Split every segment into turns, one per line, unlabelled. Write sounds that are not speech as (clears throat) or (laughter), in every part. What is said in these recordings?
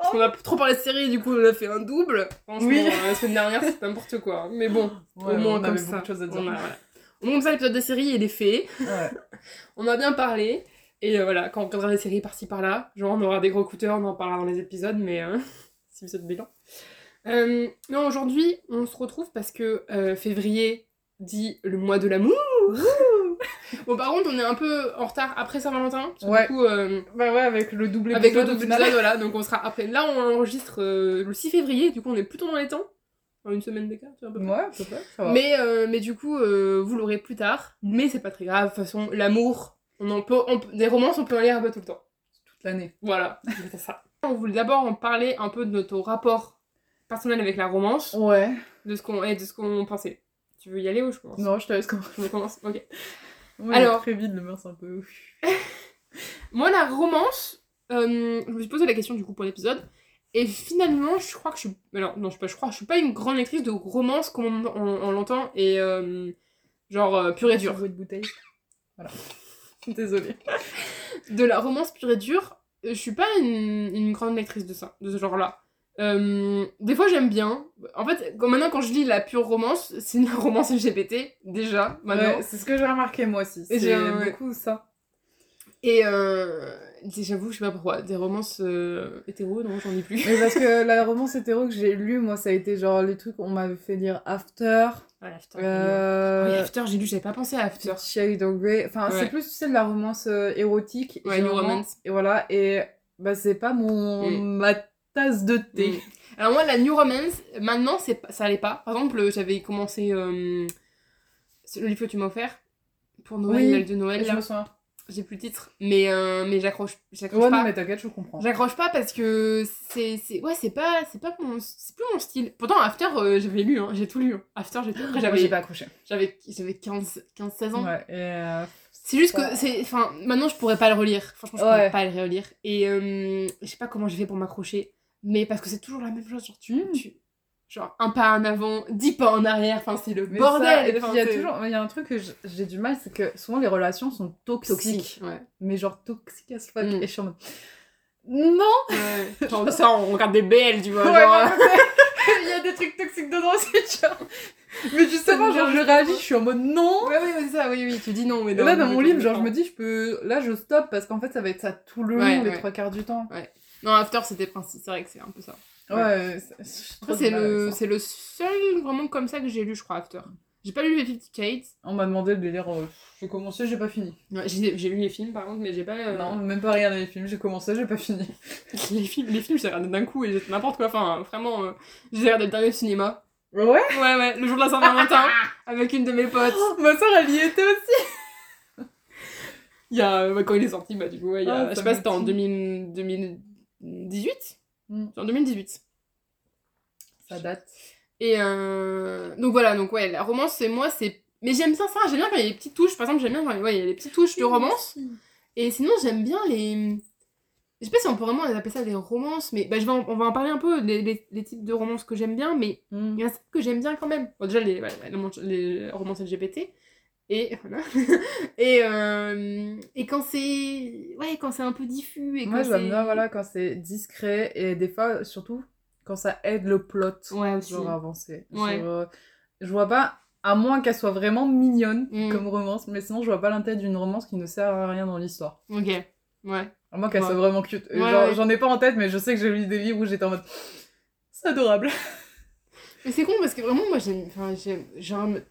parce qu'on a trop parlé de série, du coup on a fait un double. Franchement,
Oui.
euh, la semaine dernière c'était n'importe quoi. Mais bon,
Ouais,
au moins
on
comme
avait
ça.
beaucoup de choses à dire.
on a- voilà. Au moins comme ça l'épisode de série il est fait.
Ouais.
On a bien parlé. Et euh, voilà, quand on regardera des séries par-ci par-là, genre on aura des gros cœur, on en parlera dans les épisodes, mais euh, (laughs) si vous êtes bilan. Euh, non, aujourd'hui on se retrouve parce que euh, février dit le mois de l'amour. Bon par contre on est un peu en retard après Saint-Valentin.
Ouais.
Du coup, euh,
Bah ouais, avec le double
avec le
épisode,
double épisode, voilà, donc on sera après. Là, on enregistre euh, le 6 février, du coup, on est plutôt dans les temps. En une semaine d'écart, tu vois, à peu près.
Ouais, à peu près, ça va.
Mais, euh, mais du coup, vous l'aurez plus tard. Mais c'est pas très grave. De toute façon, l'amour, on en peut, on des romances, on peut en lire un peu tout le temps.
Toute l'année.
Voilà, (laughs) c'est ça. On voulait d'abord en parler un peu de notre rapport personnel avec la romance,
Ouais.
de ce qu'on et de ce qu'on pensait. Tu veux y aller ou je commence?
Non, je te laisse commencer.
Je commence, ok.
Ouais,
Alors-
Très vite, le mœurs un peu. (laughs)
Moi, la romance, euh, je me suis posé la question du coup pour l'épisode. Et finalement, je crois que je suis. Alors, non, je sais pas, je crois, je suis pas une grande lectrice de romance comme on, on- on l'entend et euh, genre euh, pure et dure.
De bouteille. Voilà. (laughs) Désolée.
De la romance pure et dure, je suis pas une, une grande lectrice de ça, de ce genre-là. Euh, des fois, j'aime bien. En fait, maintenant, quand je lis la pure romance, c'est une (laughs) romance LGBT, déjà, maintenant.
Ouais, c'est ce que j'ai remarqué moi aussi.
J'ai ouais.
beaucoup ça.
Et euh, j'avoue, je sais pas pourquoi, des romances euh, hétéro, non, j'en ai plus.
Mais parce que la romance hétéro que j'ai lue, moi, ça a été genre les trucs, on m'avait fait lire After,
Ah, After.
euh,
Oui, After, j'ai lu, j'avais pas pensé à After.
Shade of Grey. Enfin,
Ouais.
c'est plus, tu sais, de la romance érotique.
Ouais, New. Romance.
Et voilà, et bah, c'est pas mon
Mm.
ma tasse de thé.
Mm. Alors moi, la New Romance, maintenant, c'est ça allait pas. Par exemple, j'avais commencé euh, le livre que tu m'as offert pour Noël,
Oui,
Noël de Noël,
Je
là.
me souviens.
J'ai plus le titre, mais, euh, mais j'accroche j'accroche
Ouais,
pas.
non, mais t'inquiète, je comprends.
J'accroche pas parce que c'est c'est ouais c'est pas c'est pas mon c'est plus mon style. Pourtant After euh, j'avais lu hein, j'ai tout lu. hein. After j'ai tout. Après
Moi,
j'avais
j'ai pas accroché.
j'avais j'avais 15 15 16 ans.
Ouais, et euh,
C'est juste que c'est enfin maintenant je pourrais pas le relire. Franchement je
Ouais.
pourrais pas le relire et euh, je sais pas comment j'ai fait pour m'accrocher mais parce que c'est toujours la même chose genre tu,
Mm.
tu genre un pas en avant, dix pas en arrière, enfin c'est le
mais
bordel.
ça, et puis il y a toujours, il y a un truc que j'ai du mal, c'est que souvent les relations sont toxiques.
toxique. Ouais.
Mais genre toxiques as fuck.
Mm.
Et je suis en mode. Non
ouais. (laughs) Genre ça on regarde des BL tu vois
Ouais,
genre, (laughs)
Il y a des trucs toxiques dedans aussi, genre. Mais justement, genre, je réagis, je suis en mode non
Ouais, oui, ça, oui, oui, tu dis non, mais non.
là, dans mon livre, genre, je me dis, je peux. Là, je stoppe parce qu'en fait, ça va être ça tout le long,
Ouais,
les
ouais.
trois quarts du temps.
Non, After, c'était c'est vrai que c'est un peu ça.
Ouais, c'est-
le, le seul vraiment comme ça que j'ai lu, je crois, After. J'ai pas lu les Fifty Shades.
On m'a demandé de les lire. euh, J'ai commencé, j'ai pas fini.
Ouais, j'ai lu les films, par contre, mais j'ai pas. euh,
Non, même pas regardé les films, j'ai commencé, j'ai pas fini. (laughs)
les films, les films, j'ai regardé d'un coup et j'ai n'importe quoi. Enfin, vraiment, euh, j'ai regardé le dernier cinéma.
Ouais?
Ouais, ouais, le jour de la Saint-Valentin, avec une de mes potes.
Ma soeur, elle y était aussi
Il y a, bah, quand il est sorti, bah, du coup, ouais, il y a,
Ah,
je sais pas, c'était en
m'étonne.
2000, 2018
Mm.
C'est en 2018.
Ça date.
Et euh... donc voilà, donc ouais, la romance, c'est moi, c'est. Mais j'aime bien ça, j'aime bien quand il y a les petites touches, par exemple, j'aime bien quand ouais, il y a les petites touches de romance. Et sinon, j'aime bien les. Je sais pas si on peut vraiment appeler ça des romances, mais bah, je vais en- on va en parler un peu, les, les, les types de romances que j'aime bien, mais
Mm.
il y en a certaines que j'aime bien quand même. Bon, déjà, les, ouais, les, les romances LGBT. Et voilà. (laughs) et, euh, et quand c'est. Ouais, quand c'est un peu diffus. Et
Moi,
quand
j'aime
c'est-
bien voilà, quand c'est discret et des fois, surtout, quand ça aide le plot
Ouais,
genre avancer.
Ouais.
Genre, euh, je vois pas, à moins qu'elle soit vraiment mignonne
Mm.
comme romance, mais sinon, je vois pas l'intérêt d'une romance qui ne sert à rien dans l'histoire.
Ok. Ouais.
À moins qu'elle
Ouais.
soit vraiment cute. J'en ai pas en tête, mais je sais que j'ai lu des livres où j'étais en mode. C'est adorable.
Mais c'est con parce que vraiment, moi, j'aime. Enfin, j'aime.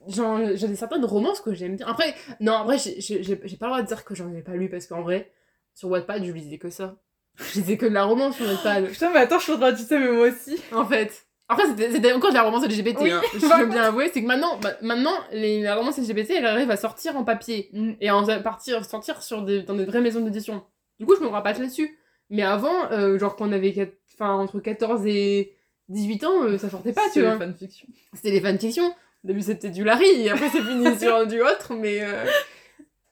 J'ai des certaines romances que j'aime bien. Après, non, en vrai, j'ai- j'ai j'ai- j'ai pas le droit de dire que j'en ai pas lu parce qu'en vrai, sur Wattpad, je lisais que ça. Je lisais que de la romance sur Wattpad.
Putain, mais attends, je faudra, tu sais, mais moi aussi.
En fait. Après, c'était c'était encore de la romance LGBT,
Oui.
hein. (laughs) je veux bien avouer. C'est que maintenant, bah, maintenant les, la romance LGBT, elle arrive à sortir en papier
Mm.
et à en partir, sortir sur des, dans des vraies maisons d'édition. Du coup, je me rapatte là-dessus. Mais avant, euh, genre quand on avait quat- enfin, entre 14 et 18 ans, euh, ça sortait pas, tu vois.
les fanfictions.
C'était des fanfictions. Au début, c'était du Larry, et après, c'est fini (laughs) sur du autre, mais. euh,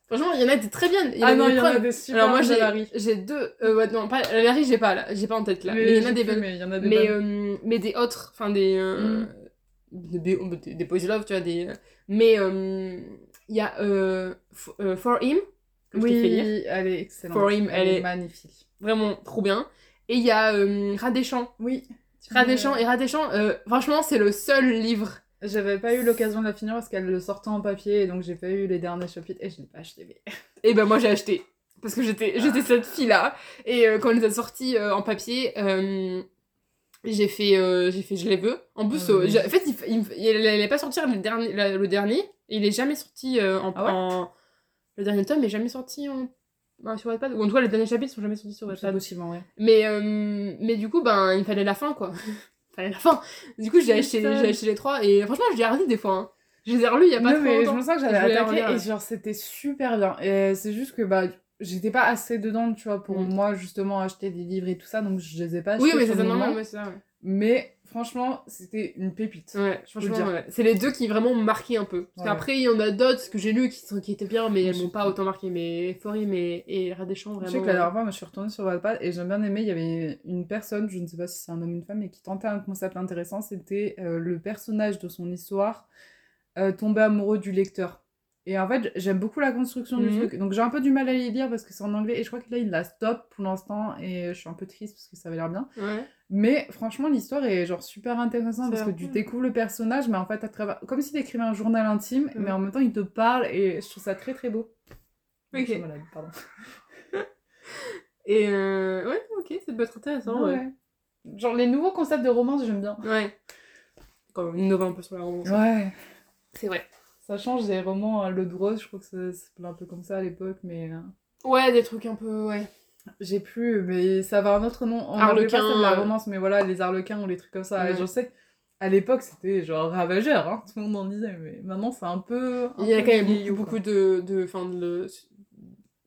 Franchement, il y en a des très bien. Il y
Ah non,
des
il y en a
preuves.
des super
Alors, moi, j'ai
Larry.
j'ai deux. Euh, ouais, non, pas. Larry, j'ai pas, là. J'ai pas en tête, là. Mais, il y en a des bonnes.
mais il y en a des
Mais, euh, mais des autres, enfin des. euh,
Mm.
des, des, des boys love, tu vois, des. Mais euh, il y a euh, euh, For Him.
Oui, elle est excellente.
For Him, elle est-
magnifique.
Vraiment trop bien. Et il y a euh, Radéchamps.
Oui.
Radéchamps, et Radéchamps, euh, franchement, c'est le seul livre.
J'avais pas eu l'occasion de la finir parce qu'elle le sortait en papier et donc j'ai pas eu les derniers chapitres et je l'ai pas acheté. Mais...
Et ben moi j'ai acheté. Parce que j'étais j'étais cette fille-là. Et euh, quand elle les a sortis euh, en papier, euh, j'ai fait, j'ai fait je les veux. En plus,
Ah
en fait, il, f- il, me- il allait pas sortir le dernier, le dernier. Il est jamais sorti en,
Ah ouais
en- Le dernier tome est jamais sorti en... bah, sur Wattpad. Ou en tout cas, les derniers chapitres sont jamais sortis sur Wattpad.
possible en vrai.
Mais, euh, mais du coup, ben, il fallait la fin, quoi. il (laughs) fallait la fin. Du coup, j'ai acheté, j'ai acheté les trois. Et franchement, je les ai relus des fois. hein. Je les ai relus il y a pas
Non,
trop
mais je
longtemps.
me sens que
Je
j'avais attaqué
relire,
et
ouais.
genre c'était super bien. Et c'est juste que bah j'étais pas assez dedans, tu vois, pour
Mm.
moi justement acheter des livres et tout ça, donc je les ai pas achetés
Oui, mais ouais, c'est ça, ouais.
Mais franchement, c'était une pépite.
Ouais,
je le
franchement, ouais. c'est les deux qui vraiment m'ont marqué un peu. Parce
Ouais.
qu'après, il y en a d'autres que j'ai lus qui, sont, qui étaient bien, mais elles
je
m'ont pas autant marqué. Mais Forim et, et Radéchamps,
Je
vraiment.
sais que la dernière fois, moi, je suis retournée sur Wattpad et j'ai bien aimé. Il y avait une personne, je ne sais pas si c'est un homme ou une femme, mais qui tentait un concept intéressant. C'était euh, le personnage de son histoire euh, tomber amoureux du lecteur. Et en fait, j'aime beaucoup la construction du
Mhm.
truc. Donc j'ai un peu du mal à les lire parce que c'est en anglais et je crois que là, il la stop pour l'instant et je suis un peu triste parce que ça avait l'air bien.
Ouais.
Mais franchement, l'histoire est genre super intéressante parce que tu découvres le personnage, mais en fait, à travers... comme s'il écrivait un journal intime,
Mhm.
mais en même temps, il te parle et je trouve ça très très beau.
Ok.
Je suis malade, pardon. (laughs)
Et euh, ouais, ok, ça peut être intéressant. Ouais.
Ouais. Genre les nouveaux concepts de romance, j'aime bien.
ouais. Quand même, innove un peu sur la romance.
Ouais.
C'est vrai.
Ça change des romans l'eau de rose, je crois que c'est- c'était un peu comme ça à l'époque, mais euh,
Ouais, des trucs un peu. Ouais.
j'ai plus, mais ça va un autre nom. On pas ça de la
euh.
romance, mais voilà, les arlequins ou les trucs comme ça.
Ouais.
je sais à l'époque c'était genre ravageur, hein, tout le monde en disait, mais maintenant c'est un peu.
Il y a quand même beaucoup, beaucoup de. de, fin, de,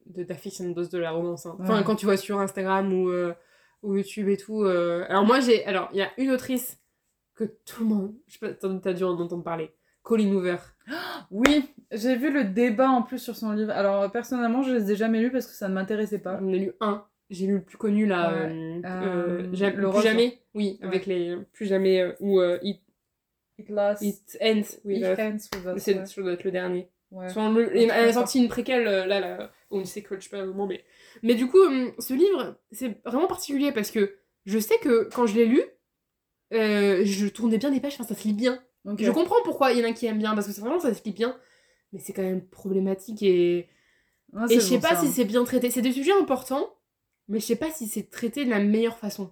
de d'aficionados de la romance. hein. Enfin,
Ouais.
quand tu vois sur Instagram ou, euh, ou YouTube et tout. euh, Alors, moi, j'ai. Alors, il y a une autrice que tout le monde. Je sais pas, t'as dû en entendre parler. Colin Hoover.
Oui, j'ai vu le débat en plus sur son livre. Alors personnellement, je les ai jamais lus parce que ça ne m'intéressait pas.
J'en ai lu un. J'ai lu le plus connu là.
Ouais.
euh,
Euh,
euh,
le
plus jamais. Oui,
Ouais.
avec les. Plus jamais. euh, ou euh, It,
It lasts.
It Ends. Oui,
It ends with us,
c'est
ouais.
doit être le dernier.
Ouais.
Le- elle a sorti une préquelle euh, là, là, ou une sequel, je sais pas comment, mais. Mais du coup, hum, ce livre, c'est vraiment particulier parce que je sais que quand je l'ai lu, euh, je tournais bien des pages, enfin, ça se lit bien. Je comprends pourquoi il y en a qui aiment bien, parce que c'est vraiment ça se lit bien, mais c'est quand même problématique et. Et je sais
bon,
pas
ça.
si c'est bien traité. C'est des sujets importants, mais je sais pas si c'est traité de la meilleure façon.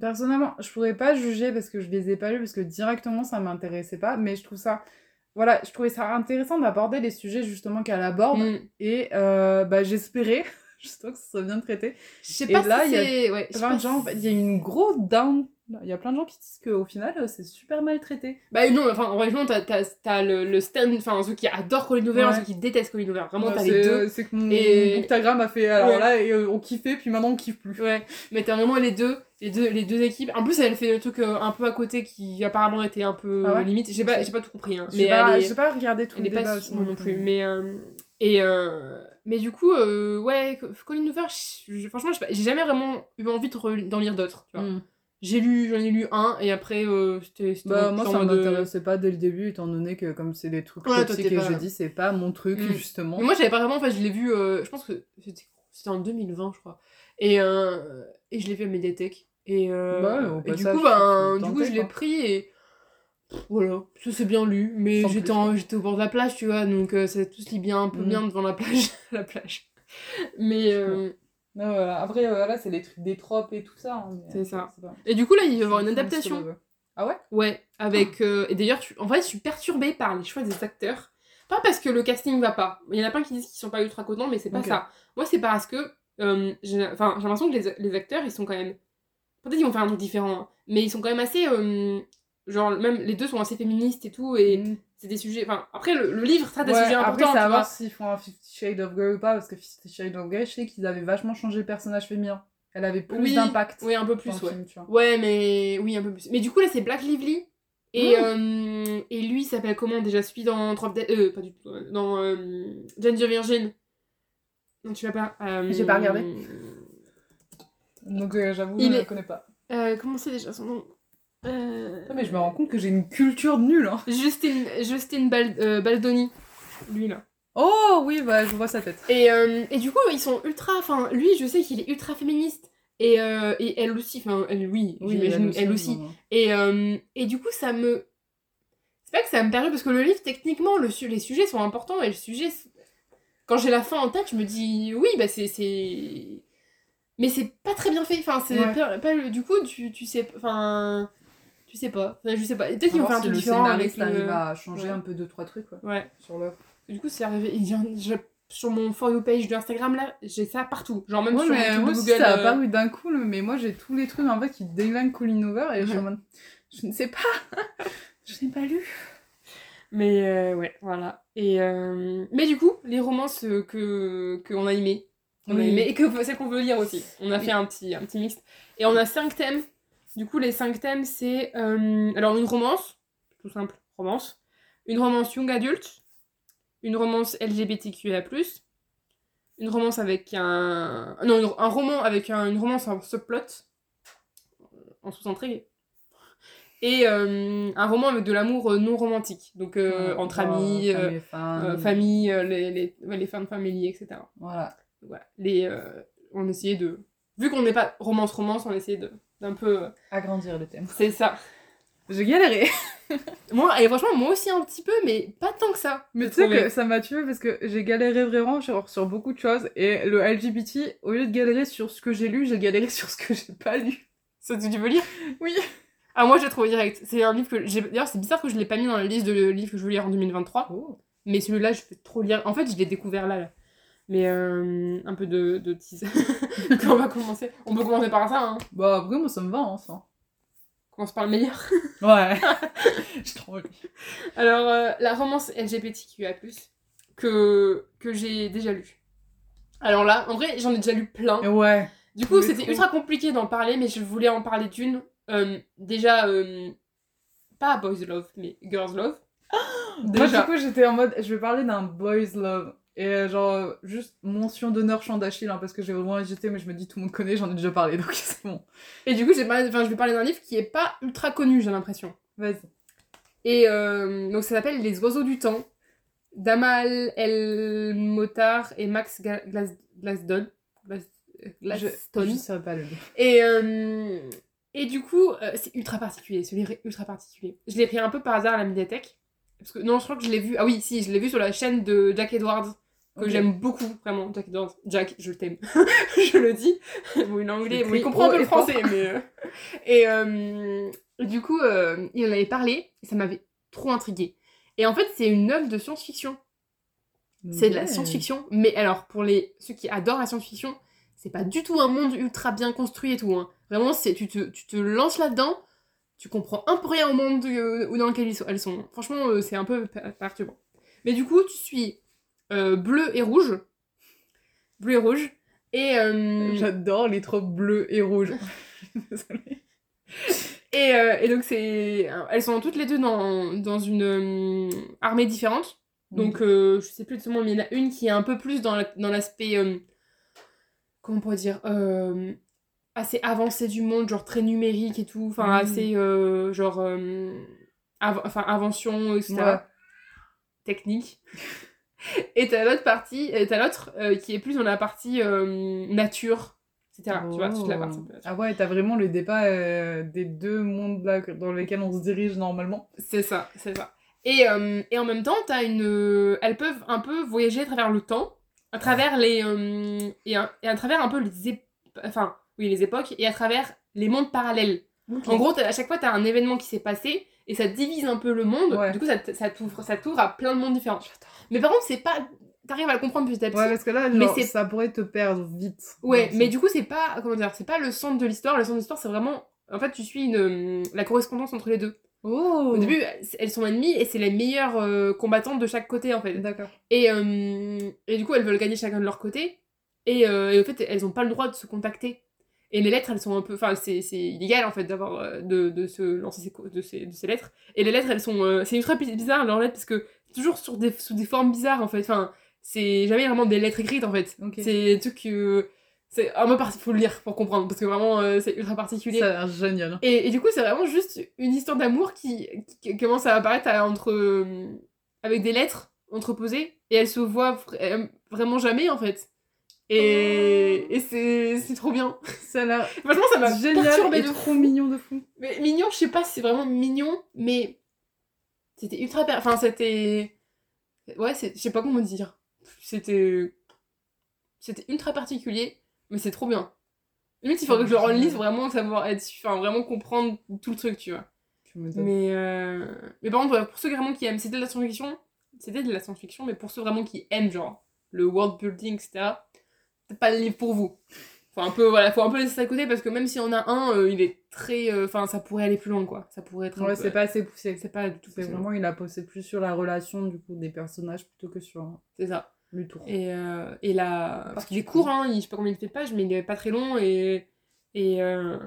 Personnellement, je pourrais pas juger parce que je les ai pas lus, parce que directement ça m'intéressait pas, mais je trouve ça. Voilà, je trouvais ça intéressant d'aborder les sujets justement qu'elle aborde,
Mm.
et euh, bah, j'espérais (laughs) justement que ce soit bien traité.
Je sais pas
là,
si
il y a
c'est. Ouais,
Plein
pas
de gens, il y a une grosse down. Il y a plein de gens qui disent qu'au final, euh, c'est super mal traité.
Bah non, enfin, en vrai, t'as, t'as, t'as le, le stand, enfin, ceux qui adorent Colin Hoover,
Ouais.
ceux qui détestent Colin Hoover. Vraiment,
Ouais,
t'as
c'est
les deux.
euh, c'est que mon
Et-
Booktagram a fait alors
Ouais.
là, et, euh, on kiffait, puis maintenant on kiffe plus.
Ouais, mais t'as vraiment les deux, les deux, les deux équipes. En plus, elle fait le truc un peu à côté qui apparemment était un peu
Ah
limite. J'ai pas, j'ai pas tout compris, hein.
J'ai
Mais
pas,
est,
j'ai pas regardé tout le
pas
débat aussi
moi non plus. Mais euh, et euh, mais du coup, euh, ouais, Colin Hoover, je- franchement, j'ai jamais vraiment eu envie de d'en lire d'autres. Tu vois.
Mm.
J'ai lu, j'en ai lu un et après euh, c'était.
Bah, moi, ça
euh,
m'intéressait pas dès le début, étant donné que, comme c'est des trucs
Ouais,
toxiques et je dis, c'est pas mon truc,
Mm.
justement.
Mais moi, j'avais pas vraiment. En fait, je l'ai vu. euh, je pense que c'était c'était en 2020, je crois. Et, euh, et je l'ai vu à Mediatek. Et,
Bah,
et du coup, ben, du coup, je l'ai
quoi.
pris et. Voilà, ça s'est bien lu, mais j'étais j'étais au bord de la plage, tu vois, donc euh, ça tout se lit bien, un peu
Mm.
bien devant la plage. (laughs) la plage. Mais. euh,
Non, voilà. Après, euh, là, c'est les trucs des tropes et tout ça. hein,
C'est ça.
pas-
Et du coup, là, il va y avoir une adaptation.
Ah ouais?
Ouais, avec. euh, et d'ailleurs, tu- en vrai, je suis perturbée par les choix des acteurs. Pas parce que le casting va pas. Il y en a plein qui disent qu'ils sont pas ultra contents, mais c'est pas ça. Moi, c'est parce que. euh, j'ai enfin, l'impression que les, les acteurs, ils sont quand même. Peut-être qu'ils vont faire un truc différent, hein, mais ils sont quand même assez. Genre, même les deux sont assez féministes et tout, et
Mm.
c'est des sujets. Enfin, après, le, le livre traite des
Ouais,
sujets
après,
importants,
c'est à voir s'ils font un Fifty Shades of Grey ou pas, parce que Fifty Shades of Grey, je sais qu'ils avaient vachement changé le personnage féminin. Elle avait plus
Oui,
d'impact.
Oui, un peu plus, ouais.
film.
Ouais, mais oui, un peu plus. Mais du coup, là, c'est Black Lively. Et,
Mmh.
euh, et lui, il s'appelle comment déjà? Celui dans Drop Dead. Euh, pas du tout. euh, Dans euh, Jane the Virgin. Non, tu l'as pas. euh,
J'ai pas regardé. Donc euh, j'avoue,
Il
je ne
est-
connais pas.
Comment c'est déjà son nom? Euh,
Non, mais je me rends compte que j'ai une culture nulle. Hein.
Justin, Justin Bal- euh, Baldoni. Lui, là.
Oh oui, bah, je vois sa tête.
Et, euh, et du coup, ils sont ultra. Enfin, lui, je sais qu'il est ultra féministe. Et, euh, et elle aussi. Enfin, elle, oui, j'imagine, elle aussi.
non.
Et, euh, et du coup, ça me. C'est pas que ça me permet parce que le livre, techniquement, le su- les sujets sont importants et le sujet. Quand j'ai la fin en tête, je me dis oui, bah c'est. c'est- Mais c'est pas très bien fait. Enfin, c'est
Ouais.
pas, pas le- Du coup, tu, tu sais. Enfin. Tu sais pas. Enfin, je sais pas. Peut-être qu'ils
On
vont
va
faire un
si le
différent avec
arrive
le.
à changer
ouais.
un peu deux, trois trucs quoi,
Ouais.
sur l'œuvre.
Du coup, c'est arrivé. il a- je- Sur mon For You page d'Instagram, là, j'ai ça partout. Genre, même
Ouais,
sur
mais moi
de Google.
ça a
euh,
apparu d'un coup, mais moi j'ai tous les trucs en fait qui déglinguent Colin Over et je en mode, je ne sais pas, (laughs) je n'ai pas lu.
Mais euh, ouais, voilà. Et euh, Mais du coup, les romances euh, que qu'on a aimées, a
Oui.
aimées, et que celles qu'on veut lire aussi. On a
Oui.
fait un petit, un petit mixte. Et on a cinq thèmes. Du coup, les cinq thèmes, c'est... euh, alors, une romance, tout simple, romance. Une romance young adulte. Une romance LGBTQIA+. Une romance avec un... Non, une- un roman avec un- une romance en subplot. En sous-intrigue. Et euh, un roman avec de l'amour euh, non romantique. Donc, euh,
Ouais,
entre
genre,
amis, euh, famille, les, les, ouais, les femmes family, etc.
Voilà.
Les, on essayait de... Vu qu'on n'est pas romance-romance, on essayait de d'un peu...
Agrandir le thème.
c'est ça.
J'ai galéré. (laughs)
Moi, et franchement, moi aussi un petit peu, mais pas tant que ça.
Mais tu sais que ça m'a tué parce que j'ai galéré vraiment sur, sur beaucoup de choses et le LGBT, au lieu de galérer sur ce que j'ai lu, j'ai galéré sur ce que j'ai pas lu.
Ça, tu veux lire?
Oui.
Ah, moi, j'ai trouvé direct. C'est un livre que j'ai... D'ailleurs, c'est bizarre que je l'ai pas mis dans la liste de livres que je veux lire en 2023.
Oh.
Mais celui-là, je vais trop lire. En fait, je l'ai découvert là. là. Mais euh, un peu de, de tease. (laughs) Quand on va commencer. On peut commencer par ça, hein.
Bah après moi ça me va hein, ça.
On commence par le meilleur. (laughs)
Ouais. (laughs) j'ai trop envie.
Alors, euh, la romance LGBTQIA+, que, que j'ai déjà lu. Alors là, en vrai, j'en ai déjà lu plein.
Ouais.
Du coup, c'était ultra compliqué d'en parler, mais je voulais en parler d'une. Euh, déjà, pas Boys Love, mais Girls Love.
Moi du coup j'étais en mode, je vais parler d'un boys love. Et genre, juste mention d'honneur chant d'Achille, hein, parce que j'ai vraiment hésité, mais je me dis tout le monde connaît, j'en ai déjà parlé, (laughs) donc c'est bon.
Et du coup, j'ai parlé- enfin, je vais parler d'un livre qui est pas ultra connu, j'ai l'impression.
Vas-y.
Et euh, donc, ça s'appelle Les Oiseaux du Temps, d'Amal El Motar et Max Ga- Glas- Glasdon. Glas-
Je, je pas le.
Et, euh, et du coup, euh, c'est ultra particulier, ce livre est ultra particulier. Je l'ai pris un peu par hasard à la médiathèque. Parce que, non, je crois que je l'ai vu. Ah oui, si, je l'ai vu sur la chaîne de Jack Edwards, que j'aime beaucoup, vraiment. Jack Edwards. Jack, je t'aime. (laughs) je le dis. Bon, il est anglais, bon, il comprend un peu le français, mais. euh, Et euh, du coup, euh, il en avait parlé, et ça m'avait trop intriguée. Et en fait, c'est une œuvre de science-fiction. C'est de la science-fiction, mais alors pour les ceux qui adorent la science-fiction, c'est pas du tout un monde ultra bien construit et tout. Hein. Vraiment, c'est tu te, tu te lances là-dedans, tu comprends un peu rien au monde euh, dans lequel ils sont- elles sont. Franchement, c'est un peu per- perturbant. Mais du coup, tu suis bleu et rouge, bleu et rouge, et euh,
J'adore les tropes bleus et rouges. (laughs) Désolée.
et, euh, et donc c'est elles sont toutes les deux dans, dans une euh, armée différente. Donc, euh, je sais plus exactement, mais il y en a une qui est un peu plus dans la- dans l'aspect. euh, comment on pourrait dire euh, Assez avancé du monde, genre très numérique et tout. Enfin,
Mm.
assez. euh, genre. euh, av- enfin, invention, etc.
Ouais.
Technique. Et t'as l'autre partie, et t'as l'autre euh, qui est plus dans la partie euh, nature, etc. Tu vois, toute la
Oh.
partie. nature.
Ah ouais, t'as vraiment le débat euh, des deux mondes là dans lesquels on se dirige normalement.
C'est ça, c'est ça. Et, euh, et en même temps, t'as une, euh, elles peuvent un peu voyager à travers le temps, à travers les euh, et, à, et à travers un peu les ép- enfin oui les époques et à travers les mondes parallèles. En gros, à chaque fois, t'as un événement qui s'est passé et ça divise un peu le monde.
Ouais.
Du coup, ça, t'ouvre, ça t'ouvre à plein de mondes différents. Mais par contre, c'est pas, t'arrives à le comprendre petit à petit.
Ouais, parce que là,
Mais
genre,
c'est-
ça pourrait te perdre vite.
Ouais, mais du coup, c'est pas, comment dire, c'est pas le centre de l'histoire. Le centre de l'histoire, c'est vraiment, en fait, tu suis une, la correspondance entre les deux.
Oh
Au début, elles sont ennemies et c'est les meilleures euh, combattantes de chaque côté, en fait.
D'accord.
Et, euh, et du coup, elles veulent gagner chacun de leur côté. Et, euh, et au fait, elles ont pas le droit de se contacter. Et les lettres, elles sont un peu. Enfin, c'est illégal en fait d'avoir euh, de, de se lancer ces, co- de ces, de ces lettres. Et les lettres, elles sont. euh, c'est ultra bi- bizarre leurs lettres parce que toujours sur des, sous des formes bizarres en fait. Enfin, c'est jamais vraiment des lettres écrites en fait. C'est des trucs que. C'est un peu parti, faut le lire pour comprendre parce que vraiment euh, c'est ultra particulier.
Ça a l'air génial.
Et, et du coup, c'est vraiment juste une histoire d'amour qui, qui commence à apparaître à- entre, euh, avec des lettres entreposées et elles se voient vra- euh, vraiment jamais en fait. Et, et c'est trop bien.
Ça a l'air
Franchement, ça m'a
génial
perturbé
et
de
trop
fou.
mignon de fou.
Mais mignon, je sais pas si c'est vraiment mignon, mais c'était ultra. per- Enfin, c'était. Ouais, c'est- je sais pas comment dire. C'était. C'était ultra particulier, mais c'est trop bien. Limite, il faudrait que je le relise vraiment, savoir être. Enfin, vraiment comprendre tout le truc, tu vois.
Tu.
Mais, euh... mais par contre, pour ceux vraiment qui aiment, c'était de la science-fiction, c'était de la science-fiction, mais pour ceux vraiment qui aiment, genre, le world building, etc., c'est pas le livre pour vous. Faut un peu, voilà, faut un peu laisser ça à côté parce que même s'il y en a un, euh, il est très. euh, Enfin, ça pourrait aller plus loin, quoi. Ça pourrait être.
Ouais, c'est pas assez poussé.
C'est pas du tout
C'est vraiment, il a posé plus sur la relation du coup des personnages plutôt que sur
C'est ça.
le tour.
Et, euh, et là. Parce qu'il est court, hein, il, je sais pas combien il fait de pages, mais il est pas très long et. Et.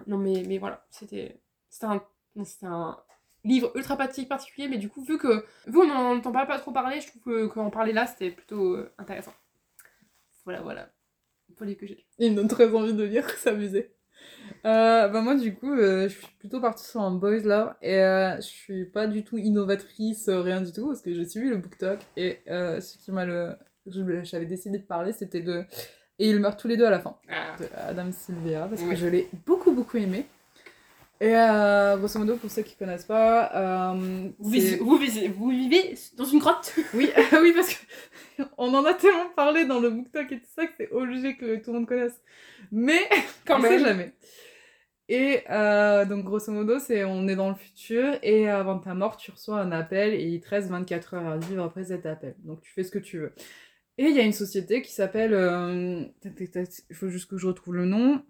Non, mais, mais voilà, c'était. C'était un. C'était un livre ultra parti- particulier, mais du coup, vu que. Vu qu'on n'en entend pas, pas trop parler, je trouve que qu'en parler là, c'était plutôt intéressant. Voilà, voilà. Les que j'ai.
Il me donne très envie de lire, (laughs) s'amuser. Euh, bah moi du coup euh, je suis plutôt partie sur un boys love et euh, je suis pas du tout innovatrice euh, rien du tout parce que j'ai suivi le booktalk et ce qui m'a le je- j'avais décidé de parler c'était de et ils meurent tous les deux à la fin
Ah.
de Adam Sylvia parce que je l'ai beaucoup beaucoup aimé et grosso modo pour ceux qui connaissent pas
Vous, vous, vous vivez dans une grotte?
Oui, (laughs) oui, parce que (laughs) on en a tellement parlé dans le BookTok et tout ça que c'est obligé que tout le monde connaisse. Mais (laughs)
Quand
on
même.
sait jamais. Et euh, donc grosso modo, c'est on est dans le futur et avant ta mort, tu reçois un appel et il te reste 24 heures à vivre après cet appel. Donc tu fais ce que tu veux. Et il y a une société qui s'appelle, euh, il faut juste que je retrouve le nom,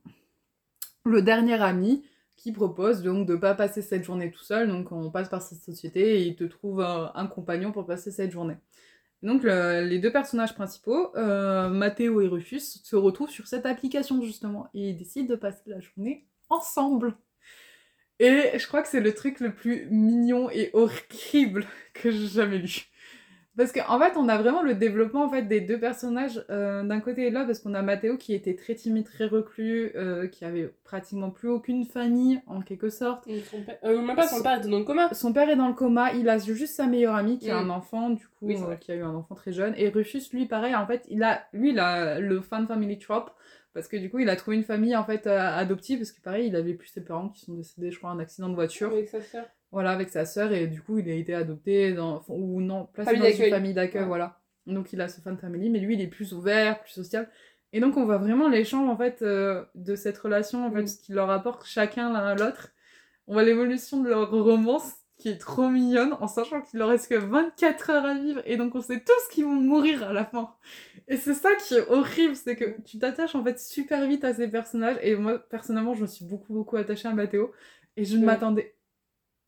le dernier ami, qui propose donc de pas passer cette journée tout seul. Donc on passe par cette société et il te trouve un, un compagnon pour passer cette journée. Donc le- les deux personnages principaux, euh, Mathéo et Rufus, se retrouvent sur cette application justement et ils décident de passer la journée ensemble. Et je crois que c'est le truc le plus mignon et horrible (laughs) que j'ai jamais lu. Parce qu'en fait, on a vraiment le développement en fait, des deux personnages euh, d'un côté et de l'autre, parce qu'on a Mathéo qui était très timide, très reclus, euh, qui avait pratiquement plus aucune famille en quelque sorte.
Et son père- euh, même pas son père était dans le coma.
Son père est dans le coma, il a juste sa meilleure amie qui a un enfant, du coup,
Oui,
euh, qui a eu un enfant très jeune. Et Rufus, lui, pareil, en fait, il a, lui, il a le fan family trope, parce que du coup, il a trouvé une famille, en fait, adoptive, parce que pareil, il avait plus ses parents qui sont décédés, je crois, en accident de voiture.
Avec sa sœur.
Voilà, avec sa sœur, et du coup, il a été adopté, dans, ou non, placé
Famille
dans une famille d'accueil,
Ouais.
voilà. Donc, il a ce fan family, mais lui, il est plus ouvert, plus social. Et donc, on voit vraiment l'échange, en fait, euh, de cette relation, en fait,
Mm.
ce qu'il leur apporte chacun l'un à l'autre. On voit l'évolution de leur romance, qui est trop mignonne, en sachant qu'il leur reste que 24 heures à vivre, et donc on sait tous qu'ils vont mourir à la fin. Et c'est ça qui est horrible, c'est que tu t'attaches, en fait, super vite à ces personnages, et moi, personnellement, je me suis beaucoup, beaucoup attachée à Mathéo, et je ne m'attendais...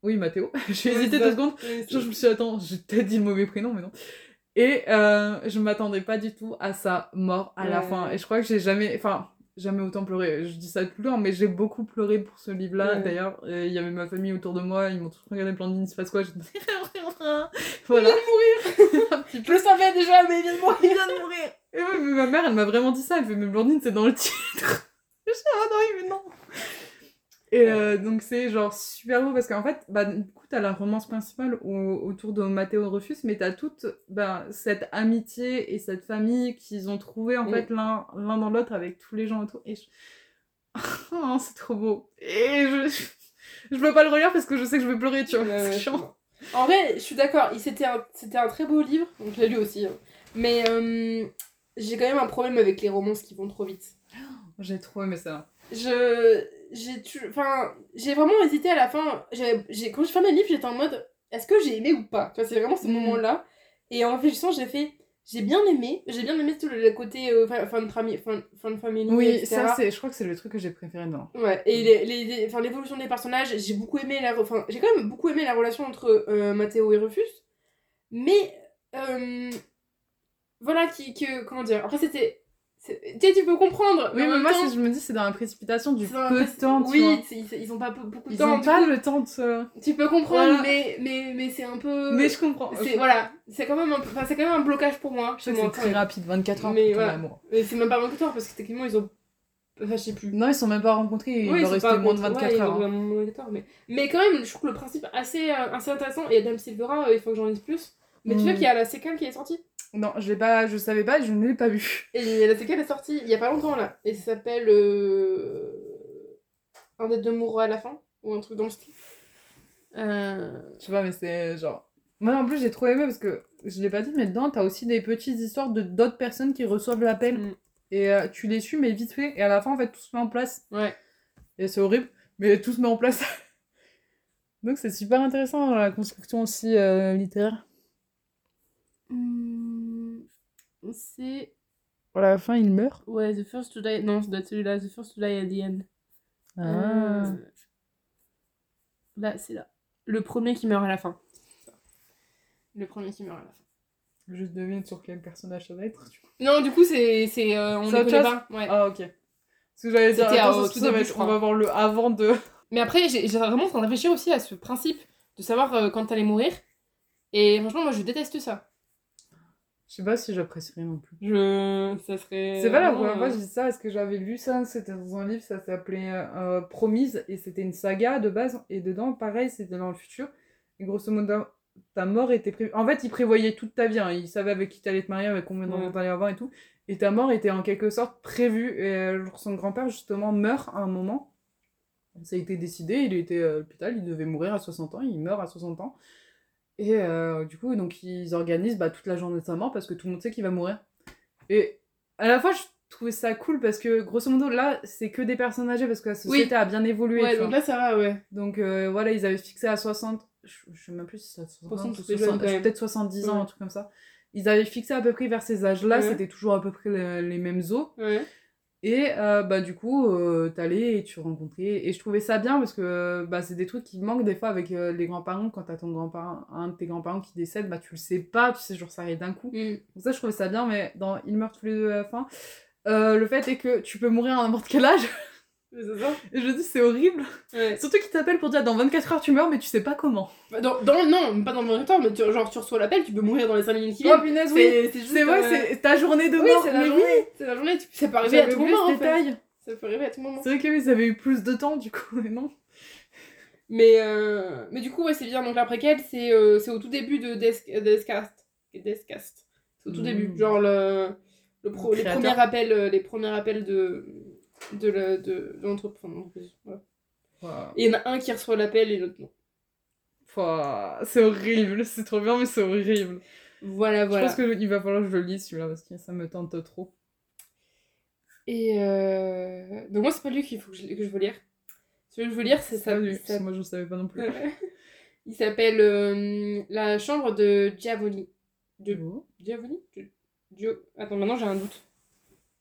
Oui, Mathéo. (laughs) J'ai
Ouais,
hésité deux secondes.
Oui,
je me suis dit, attends, j'ai peut-être dit le mauvais prénom, mais non. Et euh, je m'attendais pas du tout à sa mort à la fin. Et je crois que j'ai jamais, enfin, jamais autant pleuré. Je dis ça tout le temps, mais j'ai beaucoup pleuré pour ce livre-là.
Ouais.
D'ailleurs, il y avait ma famille autour de moi, ils m'ont tous regardé Blandine, (laughs) il se passe quoi Je dis, voilà. (laughs) Un petit
Je
peu.
le savais déjà, mais il vient de mourir.
Il vient de mourir. Et ouais, mais ma mère, elle m'a vraiment dit ça. Elle fait, mais Blandine, c'est dans le titre. je dis, ah non, oui, mais non. Et euh, donc c'est genre super beau parce qu'en fait, bah, du coup, t'as la romance principale au- autour de Mathéo Rufus, mais t'as toute bah, cette amitié et cette famille qu'ils ont trouvé en
Mm.
fait l'un dans l'autre avec tous les gens autour. Et je... (laughs) Oh, c'est trop beau. Et je... je peux pas le relire parce que je sais que je vais pleurer, tu vois.
Ouais,
chiant.
En vrai, je suis d'accord, c'était un, un très beau livre, donc je l'ai lu aussi. hein. Mais euh, j'ai quand même un problème avec les romances qui vont trop vite.
J'ai trop aimé ça.
Je. J'ai tu- enfin, j'ai vraiment hésité à la fin. J'ai, quand j'ai fermé le livre, j'étais en mode est-ce que j'ai aimé ou pas? Tu vois, c'est vraiment ce
Mm.
moment-là. Et en réfléchissant, j'ai fait j'ai bien aimé. J'ai bien aimé tout le, le côté euh, fin, fin de famille. Fin, fin de famille
Oui,
etc.
ça, c'est, je crois que c'est le truc que j'ai préféré dedans.
Ouais, et les, les, les- enfin, l'évolution des personnages, j'ai beaucoup aimé la, enfin, j'ai quand même beaucoup aimé la relation entre euh, Mathéo et Rufus, mais euh, voilà, qui, que, comment dire, après c'était, Tu sais, tu peux comprendre.
Oui, mais moi,
temps,
je me dis, c'est dans la précipitation du peu de temps, tu
Oui,
vois.
ils, ils ont pas beaucoup de
Ils
temps.
ont
du
pas
coup,
le temps de se...
Tu peux comprendre,
Voilà.
mais, mais, mais c'est un peu.
Mais je comprends.
c'est, voilà, c'est quand même un, c'est quand même un blocage pour moi.
C'est
quand
très
même.
rapide, 24 heures
Mais
pour
voilà.
amoureux.
Mais c'est même pas 24 heures parce que techniquement ils ont. Enfin, je sais plus.
Non, ils sont même pas rencontrés, il
Oui,
leur
c'est
restait
pas
moins de
contre-
24
ouais,
heures.
ils ont
hein.
moins de 24 heures, mais... mais quand même, je trouve que le principe assez, euh, assez intéressant. Et Adam Silvera, euh, il faut que j'en dise plus. Mais tu
Mm.
sais qu'il y a la séquelle qui est sortie.
Non, je l'ai pas, je savais pas, je ne l'ai pas vu.
Et la séquelle est sortie il y a pas longtemps là. Et ça s'appelle. euh, Un des deux moureux à la fin. Ou un truc dans le style. Euh...
Je sais pas, mais c'est genre. Moi en plus, j'ai trop aimé parce que je l'ai pas dit, mais dedans, t'as aussi des petites histoires de d'autres personnes qui reçoivent l'appel.
Mm.
Et euh, tu les suis, mais vite fait. Et à la fin, en fait, tout se met en place.
Ouais.
Et c'est horrible, mais tout se met en place. (laughs) Donc c'est super intéressant la construction aussi littéraire.
Hmm, C'est.
À la fin, il meurt?
Ouais, The First to Die. Non, ça doit être celui-là. The First to Die at the End.
Ah.
Euh, Là, c'est là. Le premier qui meurt à la fin. Le premier qui meurt à la fin.
Juste devine sur quel personnage ça va être. du coup.
Non, du coup, c'est. c'est euh, on
autre
connaît pas. Ouais.
Ah ok. Parce que j'allais dire, attends,
tout début, je
on
crois.
va voir le avant de...
Mais après, j'ai j'ai vraiment en train de réfléchir aussi à ce principe de savoir euh, quand t'allais mourir. Et franchement, moi, je déteste ça.
Je sais pas si j'apprécierais non plus.
Je. Ça serait.
C'est pas la première fois
euh,
que je dis ça, est-ce que j'avais lu ça C'était dans un livre, ça s'appelait euh, Promise, et c'était une saga de base, et dedans, pareil, c'était dans le futur. Et grosso modo, ta mort était prévue. En fait, il prévoyait toute ta vie, hein. il savait avec qui t'allais te marier, avec combien d'enfants
Ouais.
t'allais avoir et tout. Et ta mort était en quelque sorte prévue. Et euh, son grand-père, justement, meurt à un moment. Ça a été décidé, il était à l'hôpital, il devait mourir à 60 ans, il meurt à 60 ans. Et euh, du coup, donc ils organisent bah, toute la journée de sa mort parce que tout le monde sait qu'il va mourir. Et à la fois, je trouvais ça cool parce que grosso modo, là, c'est que des personnes âgées parce que la société a bien évolué.
Ouais, donc
vois.
là, ça va, ouais.
Donc euh, voilà, ils avaient fixé à 60. Je, je sais même plus si c'est à 60,
60,
ou
c'est
60,
jeune, quand même.
peut-être 70 ans,
Ouais.
un truc comme ça. Ils avaient fixé à peu près vers ces âges-là,
Ouais.
c'était toujours à peu près les, les mêmes eaux.
Ouais.
Et euh, bah du coup, euh, t'allais et tu rencontrais. Et je trouvais ça bien parce que euh, bah, c'est des trucs qui manquent des fois avec euh, les grands-parents. Quand t'as ton grand-parent, un de tes grands-parents qui décède, bah tu le sais pas, tu sais, genre ça arrive d'un coup.
Mm.
Donc ça, je trouvais ça bien, mais dans Ils meurent tous les deux à la fin, le fait est que tu peux mourir à n'importe quel âge. (laughs)
Ça
Et je dis, c'est horrible.
Ouais.
Surtout qu'ils t'appellent pour dire dans 24 heures tu meurs, mais tu sais pas comment.
Bah, Dans, dans- non, pas dans le même temps, mais tu, genre tu reçois l'appel, tu peux mourir dans les 5 minutes qui
Oh
viennent.
punaise, oui.
c'est
vrai,
euh,
c'est ta journée de
Oui,
mort.
c'est la
mais
journée. C'est la journée. Ça peut
oui,
arriver à tout moment en fait. Ça peut arriver à tout moment.
C'est vrai que oui, ils avaient eu plus de temps du coup, mais non.
Mais, euh, mais du coup, ouais, c'est bien. Donc la préquelle, c'est euh, au tout début de Death- Deathcast. Deathcast. C'est au tout
Mm.
début. Genre le, le pro-
Le
les premiers appels, euh, les premiers appels de, de, la- de, de l'entreprise. de l'entreprise, voilà.
Ouah.
Et il y en a un qui reçoit l'appel et l'autre non.
Ouah, C'est horrible, c'est trop bien, mais c'est horrible.
Voilà, voilà.
Je pense qu'il va falloir que je le lise celui-là parce que ça me tente trop.
Et euh... donc moi, c'est pas lui qu'il faut que je, que je veux lire. Celui que je veux lire, c'est ça.
Pas lu,
ça-
parce que moi je savais pas non plus. (laughs)
Il s'appelle euh, La chambre de Giovanni. De...
Oh.
Giovanni Gio- Gio- Attends, maintenant j'ai un doute.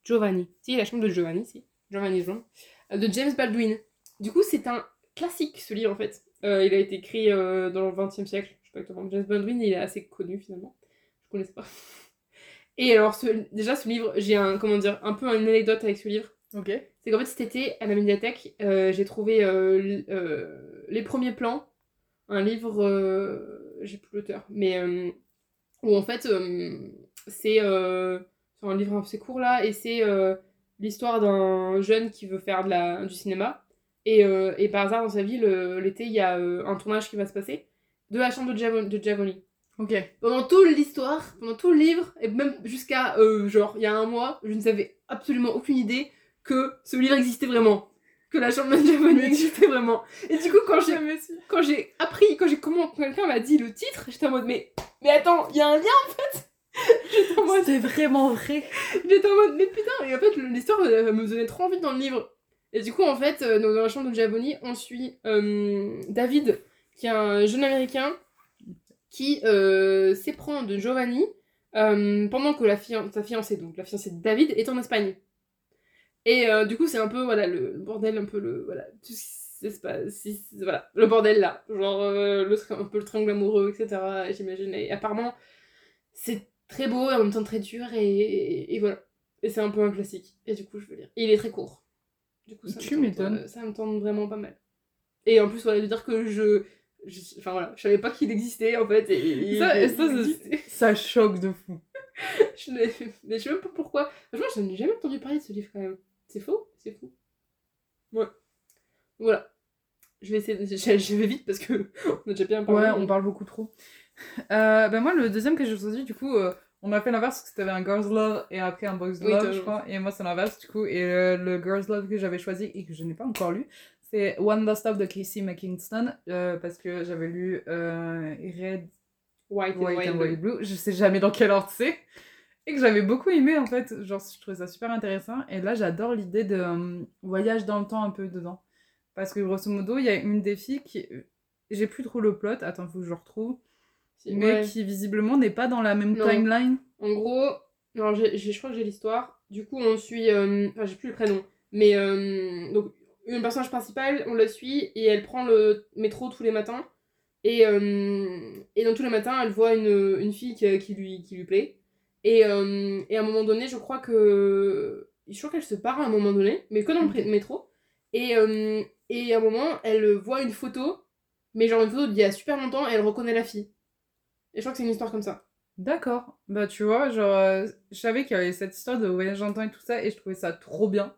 Giovanni. Si, la chambre de Giovanni, si. Giovanni Jean. Euh, De James Baldwin. Du coup, c'est un classique ce livre en fait. Euh, il a été écrit euh, dans le XXe siècle. Je sais pas exactement. James Baldwin, il est assez connu finalement. Je connaissais pas. (laughs) Et alors, ce- déjà, ce livre, j'ai un, comment dire, un peu une anecdote avec ce livre.
Ok.
C'est qu'en fait, cet été, à la médiathèque, euh, j'ai trouvé Les Premiers Plans, un livre, j'ai plus l'auteur, mais où en fait, c'est c'est un livre assez court là, et c'est l'histoire d'un jeune qui veut faire de la, du cinéma. Et, euh, et par hasard, dans sa vie, le- l'été, il y a euh, un tournage qui va se passer de la chambre de, Giavo- de Giovanni
Ok.
pendant toute l'histoire, pendant tout le livre, et même jusqu'à euh, genre il y a un mois, je ne savais absolument aucune idée que ce livre existait vraiment. Que la chambre de Giovanni existait vraiment. Et du coup, quand (laughs) j'ai quand j'ai appris, quand j'ai comment quelqu'un m'a dit le titre, j'étais en mode mais mais attends, il y a un lien en fait. J'étais en mode
C'est vraiment vrai.
j'étais en mode mais putain et en fait l'histoire me donnait trop envie dans le livre. Et du coup en fait euh, dans la chambre de Giovanni, on suit euh, David qui est un jeune américain qui euh, s'éprend de Giovanni euh, pendant que la fian- sa fiancée, donc la fiancée de David, est en Espagne. Et du coup, c'est un peu voilà, le, bordel, un peu le. Voilà, tout ce qui se passe- si- voilà, le bordel là. Genre le, un peu le triangle amoureux, etc. J'imagine. Et apparemment, c'est très beau et en même temps très dur. Et, et, et voilà. Et c'est un peu un classique. Et du coup, je veux lire. Et il est très court. Du coup, ça
Tu
me tente,
m'étonnes.
euh, Ça me tente vraiment pas mal. Et en plus, voilà, de dire que je. je- Enfin voilà, je savais pas qu'il existait en fait. Et, et-
Ça, ça,
il
choque de fou. (laughs)
Je mais je sais même pas pourquoi. Franchement, je n'ai jamais entendu parler de ce livre quand même. C'est faux? C'est fou. Ouais. Voilà. Je vais essayer de... (laughs) Je, je vais vite parce que (laughs) on a déjà bien parlé.
Ouais, on parle beaucoup trop. Euh, ben moi, le deuxième que j'ai choisi, du coup, euh, on a fait l'inverse parce que t'avais un Girls Love et après un Boys Love, je crois. Et moi, c'est l'inverse, du coup. Et euh, le Girls Love que j'avais choisi et que je n'ai pas encore lu, c'est One Last Stop de Casey McKinston euh, parce que j'avais lu Red,
White, and
White
White
and
Blue.
White Blue. Je sais jamais dans quel ordre c'est. Et que j'avais beaucoup aimé, en fait. Genre, je trouvais ça super intéressant. Et là, j'adore l'idée de voyage dans le temps un peu dedans. Parce que grosso modo, il y a une des filles qui. J'ai plus trop le plot, attends, faut que je retrouve. Mais
ouais.
qui visiblement n'est pas dans la même
Non.
timeline.
En gros, j'ai- j'ai- je crois que j'ai l'histoire. Du coup, on suit. euh, Enfin, j'ai plus le prénom. Mais euh, donc, une personnage principale, on la suit et elle prend le métro tous les matins. Et, euh, et dans tous les matins, elle voit une, une fille qui, qui lui, qui lui plaît. Et, euh, et à un moment donné, je crois que. Je crois qu'elle se part à un moment donné, mais que dans le métro. Et, et à un moment, elle voit une photo, mais genre une photo d'il y a super longtemps, et elle reconnaît la fille. Et je crois que c'est une histoire comme ça.
D'accord. Bah, tu vois, genre, euh, je savais qu'il y avait cette histoire de voyage le temps et tout ça, et je trouvais ça trop bien.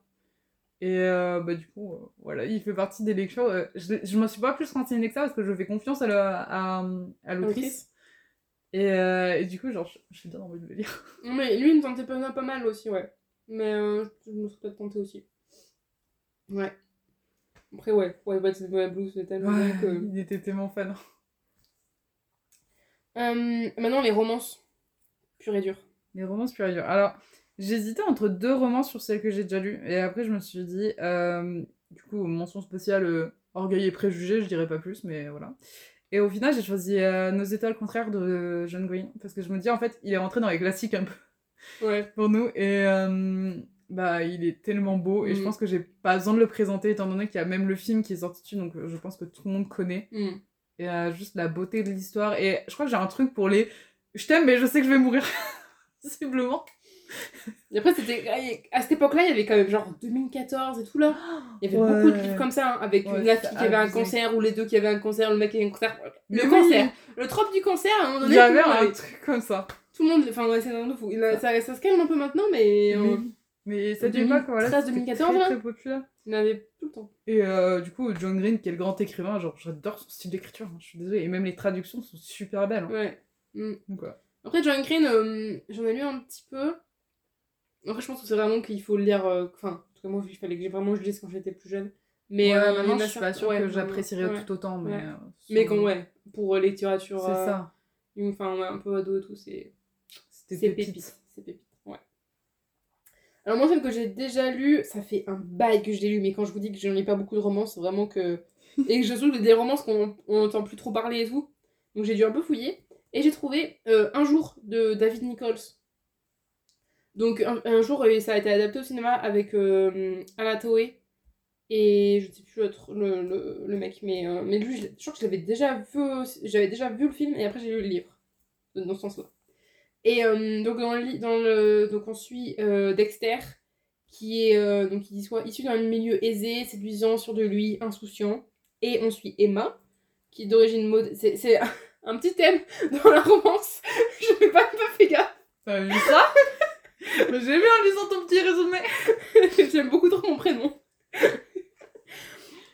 Et euh, bah, du coup, euh, voilà, il fait partie des lectures. je je m'en suis pas plus renseignée que ça parce que je fais confiance à la- à, à l'autrice.
L'autrice.
Et, et du coup, genre, j'ai bien envie de le lire. (laughs)
Non, Mais lui, il me tentait pas, pas mal aussi, ouais. Mais je me serais peut-être tentée aussi. Ouais. Après, ouais, ouais, Bad ouais, Blue, c'était tellement bien que...
il était tellement fan.
Euh, maintenant, les romances. Pur et dur.
Les romances pur et dur. Alors, j'hésitais entre deux romans sur celles que j'ai déjà lues. Et après, je me suis dit, euh, du coup, mention spéciale euh, Orgueil et préjugés, je dirais pas plus, mais voilà. Et au final, j'ai choisi Nos étoiles contraires de John Green. Parce que je me dis, en fait, il est rentré dans les classiques un peu (laughs)
Ouais.
pour nous. Et bah, il est tellement beau. Et je
Mm.
pense que j'ai pas besoin de le présenter, étant donné qu'il y a même le film qui est sorti dessus. Donc, je pense que tout le monde connaît.
Hmm.
Et euh, juste la beauté de l'histoire. Et je crois que j'ai un truc pour les. Je t'aime, mais je sais que je vais mourir. (laughs) Visiblement.
Et après, c'était... À cette époque-là, il y avait quand même genre 2014 et tout, là. Il y avait
Ouais.
beaucoup de livres comme ça, hein, avec
Ouais,
fille qui avait un cancer, ou les deux qui avaient un cancer, le mec qui avait un cancer.
Mais
le
oui.
cancer. Le trope du cancer, à un moment
Il
donné,
y
tout,
avait un truc comme ça.
tout le monde... Enfin, ouais, c'est un fou. Il Ça, ça se calme un peu maintenant, mais... euh,
Oui. Mais cette époque, voilà,
2013,
c'était
2014,
très, très populaire.
Il en avait tout le temps.
Et euh, du coup, John Green, qui est le grand écrivain, genre, j'adore son style d'écriture, hein, je suis désolée. Et même les traductions sont super belles. hein.
Ouais.
Donc, voilà.
Après, John Green, euh, j'en ai lu un petit peu. Après, je pense que c'est vraiment qu'il faut le lire. euh, Enfin, en tout cas, moi, il fallait que j'ai vraiment je lise quand j'étais plus jeune. Mais
Mais
euh,
maintenant, je suis pas sûre
ouais,
que j'apprécierais
ouais.
tout autant. Mais,
Ouais. Mais quand, ouais, pour littérature.
C'est ça.
Enfin, ouais, un peu ado et tout, c'est.
C'était pépite.
C'est pépite, ouais. Alors, moi, que j'ai déjà lu, ça fait un bail que je l'ai lu, mais quand je vous dis que je ne lis pas beaucoup de romans, c'est vraiment que. Et que je trouve des romances qu'on on entend plus trop parler et tout. Donc, j'ai dû un peu fouiller. Et j'ai trouvé euh, Un jour de David Nichols. Donc, un, jour, euh, ça a été adapté au cinéma avec euh, Anna et je sais plus le, le, le mec, mais, euh, mais lui, je, je crois que je l'avais déjà vu, j'avais déjà vu le film et après j'ai lu le livre, dans ce sens-là. Et euh, donc, dans le, dans le, donc on suit euh, Dexter, qui est euh, donc il soit issu d'un milieu aisé, séduisant, sûr de lui, insouciant. Et on suit Emma, qui est d'origine mode. C'est c'est (laughs) un petit thème dans la romance. (laughs) Je n'ai pas, pas fait gaffe.
T'as vu ça? Mais J'ai vu en lisant ton petit résumé. (laughs)
J'aime beaucoup trop mon prénom.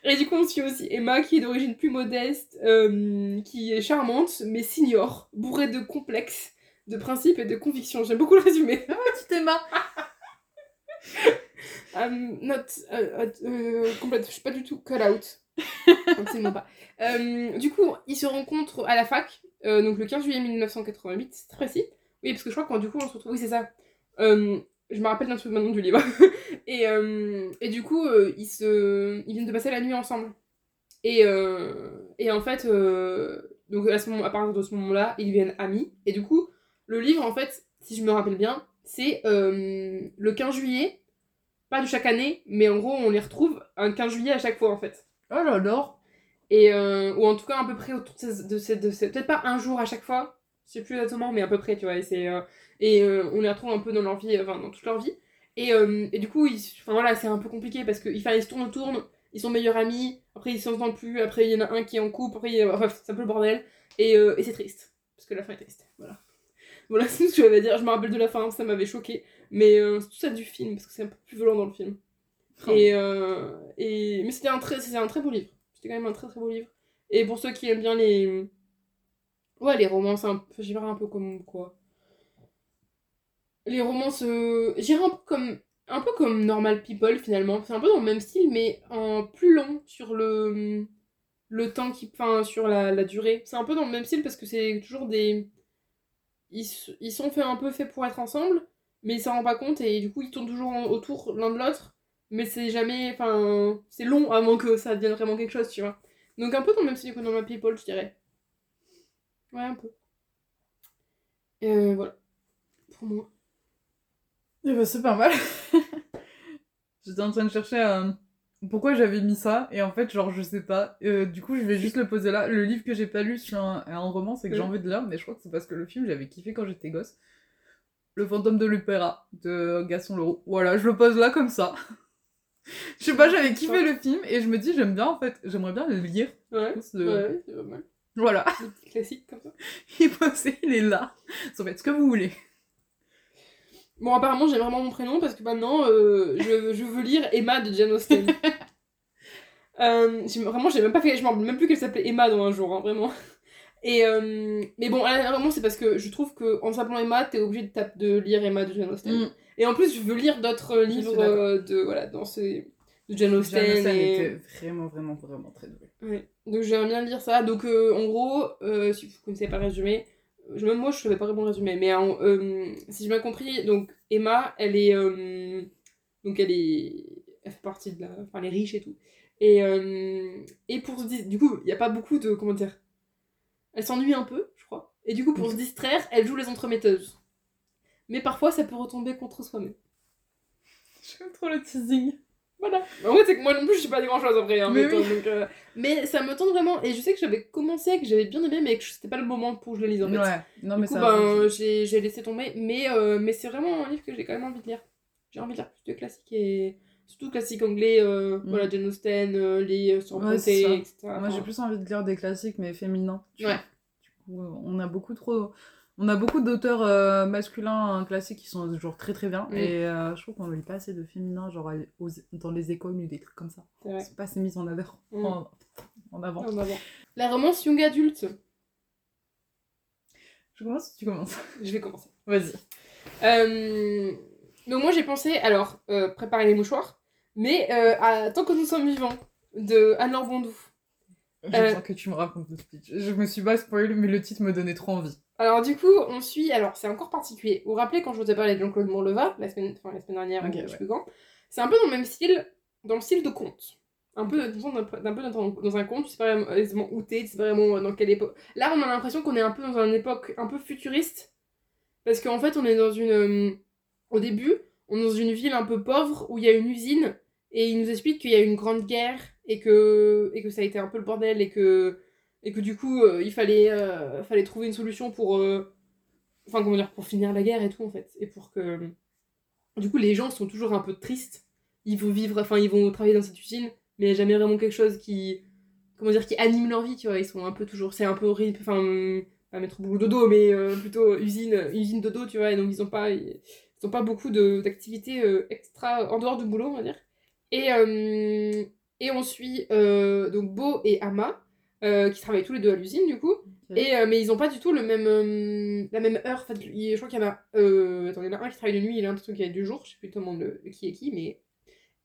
Et du coup, on suit aussi Emma, qui est d'origine plus modeste, euh, qui est charmante, mais senior, bourrée de complexes, de principes et de convictions. J'aime beaucoup le résumé.
Petite Emma.
I'm not euh, euh, euh, complète, je suis pas du tout cut out. Absolument pas. Euh, du coup, ils se rencontrent à la fac, euh, donc le 15 juillet 1988, c'est très précis. Oui, parce que je crois que du coup on se retrouve. Oui, c'est ça. Euh, je me rappelle d'un truc maintenant du livre. (laughs) et, euh, et du coup, euh, ils, se... ils viennent de passer la nuit ensemble. Et, euh, et en fait, donc à, ce moment, à partir de ce moment-là, ils deviennent amis. Et du coup, le livre, en fait, si je me rappelle bien, c'est euh, le 15 juillet, pas de chaque année, mais en gros, on les retrouve un 15 juillet à chaque fois, en fait.
Oh j'adore.
Et, euh, ou en tout cas, à peu près autour de ces. De ces, de ces- Peut-être pas un jour à chaque fois, je sais plus exactement, mais à peu près, tu vois. Et, c'est, euh, et on les retrouve un peu dans leur vie, enfin, dans toute leur vie. Et, et du coup, ils, voilà, c'est un peu compliqué parce qu'ils ils se tournent, tournent, ils sont meilleurs amis, après ils s'entendent plus, après il y en a un qui est en couple, après a... Bref, c'est un peu le bordel. Et, et c'est triste, parce que la fin est triste. Voilà. Voilà, (laughs) c'est tout ce que j'avais à dire. Je me rappelle de la fin, ça m'avait choqué. Mais euh, c'est tout ça du film, parce que c'est un peu plus violent dans le film.
Oh.
Et, euh, et... Mais c'était un, très... c'était un très beau livre. C'était quand même un très très beau livre. Et pour ceux qui aiment bien les. Ouais, les romances, un j'irais un peu comme quoi Les romances. Euh... J'irais un peu comme. Un peu comme Normal People finalement. C'est un peu dans le même style, mais en plus long sur le. Le temps qui. Enfin, sur la, la durée. C'est un peu dans le même style parce que c'est toujours des. Ils, ils sont fait un peu faits pour être ensemble, mais ils s'en rendent pas compte et du coup ils tournent toujours autour l'un de l'autre. Mais c'est jamais. Enfin. C'est long avant que ça devienne vraiment quelque chose, tu vois. Donc un peu dans le même style que Normal People, je dirais. Ouais, un peu. Euh, voilà. Pour moi.
Eh ben, c'est pas mal. (laughs) J'étais en train de chercher euh, pourquoi j'avais mis ça, et en fait, genre, je sais pas. Euh, du coup, je vais juste le poser là. Le livre que j'ai pas lu sur un, un roman, c'est que j'ai envie de lire, mais je crois que c'est parce que le film, j'avais kiffé quand j'étais gosse. Le fantôme de l'opéra, de Gaston Leroux. Voilà, je le pose là comme ça. Je sais pas, j'avais kiffé le film, et je me dis, j'aime bien, en fait, j'aimerais bien le lire.
Ouais.
Que-
Ouais, c'est pas mal.
Voilà,
Des petits classiques comme ça. (laughs)
il est posé, il est là. Vous faites ce que vous voulez.
Bon, apparemment, j'ai vraiment mon prénom parce que maintenant, euh, je, je veux lire Emma de Jane Austen. (laughs) Euh, vraiment, j'ai même pas fait. Je me rappelle même plus qu'elle s'appelait Emma dans un jour, hein, vraiment. Et euh, mais bon, là, vraiment, c'est parce que je trouve que en s'appelant Emma, t'es obligé de, tape- de lire Emma de Jane Austen.
Mm.
Et en plus, je veux lire d'autres livres euh, de voilà dans ces de Jane Austen.
Jane Austen
et-
était vraiment, vraiment, vraiment très doué.
Ouais. Donc j'aimerais bien lire ça. Donc euh, en gros, euh, si vous connaissez pas le résumé, je, même moi je savais pas vraiment le résumé, mais euh, si j'ai bien compris, donc Emma, elle est, euh, donc elle est, elle fait partie de la, enfin elle est riche et tout. Et euh, et pour se du coup, il y a pas beaucoup de comment dire, elle s'ennuie un peu, je crois. Et du coup pour se distraire, elle joue les entremetteuses. Mais parfois ça peut retomber contre soi-même.
J'aime trop le teasing.
Voilà. En fait, c'est que moi non plus, je sais pas grand chose après. Hein,
Mais
mais,
oui.
donc, euh, mais ça me tente vraiment. Et je sais que j'avais commencé, que j'avais bien aimé, mais que c'était pas le moment pour que je le lise en fait.
Ouais, non
du
mais
coup,
ça.
ben, j'ai laissé tomber. Mais, euh, mais c'est vraiment un livre que j'ai quand même envie de lire. J'ai envie de lire plus de classiques et. Surtout classiques anglais, euh,
Mm.
voilà, Jane Austen, les sur
Ouais,
etc.
Moi j'ai plus envie de lire des classiques mais féminins.
Ouais.
vois. Du coup, on a beaucoup trop. On a beaucoup d'auteurs euh, masculins euh, classiques qui sont toujours très très bien et euh, je trouve qu'on ne lit pas assez de féminins genre aux- dans les écoles ou des trucs comme ça.
c'est
pas assez mis en avant.
Mm.
En, en avant.
En avant. La romance young adulte.
Je commence ou tu commences?
Je vais commencer.
Vas-y.
Euh, donc moi j'ai pensé, alors, préparer les mouchoirs, mais à Tant que nous sommes vivants, de Anne-Laure Bondou.
Je sens que tu me racontes le speech. Je me suis pas spoil mais le titre me donnait trop envie.
Alors du coup, on suit, alors c'est encore particulier. Vous vous rappelez quand je vous ai parlé de Jean-Claude Morleva, la semaine, enfin, la semaine dernière,
Ok,
ou je
ouais.
sais plus quand, c'est un peu dans le même style, dans le style de conte. Un peu, d'un peu dans, dans un conte, tu sais pas vraiment où t'es, tu sais pas vraiment dans quelle époque. Là, on a l'impression qu'on est un peu dans une époque un peu futuriste, parce qu'en fait, on est dans une... euh, au début, on est dans une ville un peu pauvre, où il y a une usine, et il nous explique qu'il y a une grande guerre, et que, et que ça a été un peu le bordel, et que et que du coup euh, il fallait euh, fallait trouver une solution pour euh, enfin comment dire pour finir la guerre et tout en fait. Et pour que du coup les gens sont toujours un peu tristes. Ils vont vivre enfin ils vont travailler dans cette usine mais il y a jamais vraiment quelque chose qui comment dire qui anime leur vie tu vois. Ils sont un peu toujours c'est un peu horrible enfin pas mettre boulot dodo mais euh, plutôt usine usine dodo tu vois. Et donc ils ont pas ils ont pas beaucoup d'activités extra en dehors du boulot on va dire. Et et on suit donc Beau et Ama euh, qui travaillent tous les deux à l'usine du coup. Et, euh, mais ils ont pas du tout le même, euh, la même heure. En fait, il- je crois qu'il y en a. Euh, attends, il y en a un qui travaille de nuit et l'autre qui est du jour. Je sais plus tellement le, qui est qui, mais.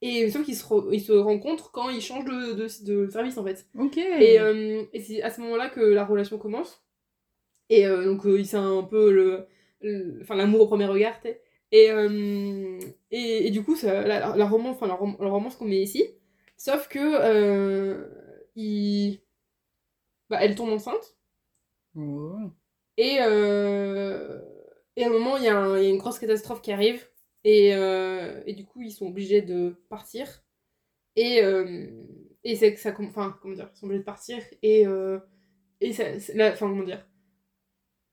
Et il semble qu'ils se, re- ils se rencontrent quand ils changent de, de, de service en fait.
Ok.
Et, et c'est à ce moment-là que la relation commence. Et donc, c'est un peu le. Enfin, l'amour au premier regard, sais. Et, et, et du coup, ça, la, la, la romance, enfin, la, rom- la romance qu'on met ici. Sauf que. Euh, il... bah, elle tombe enceinte. Et, euh, et à un moment, il y, a y une grosse catastrophe qui arrive. Et, euh, et du coup, ils sont obligés de partir. Et, euh, et c'est que ça. Enfin, comment dire Ils sont obligés de partir. Et, et ça. Enfin, comment dire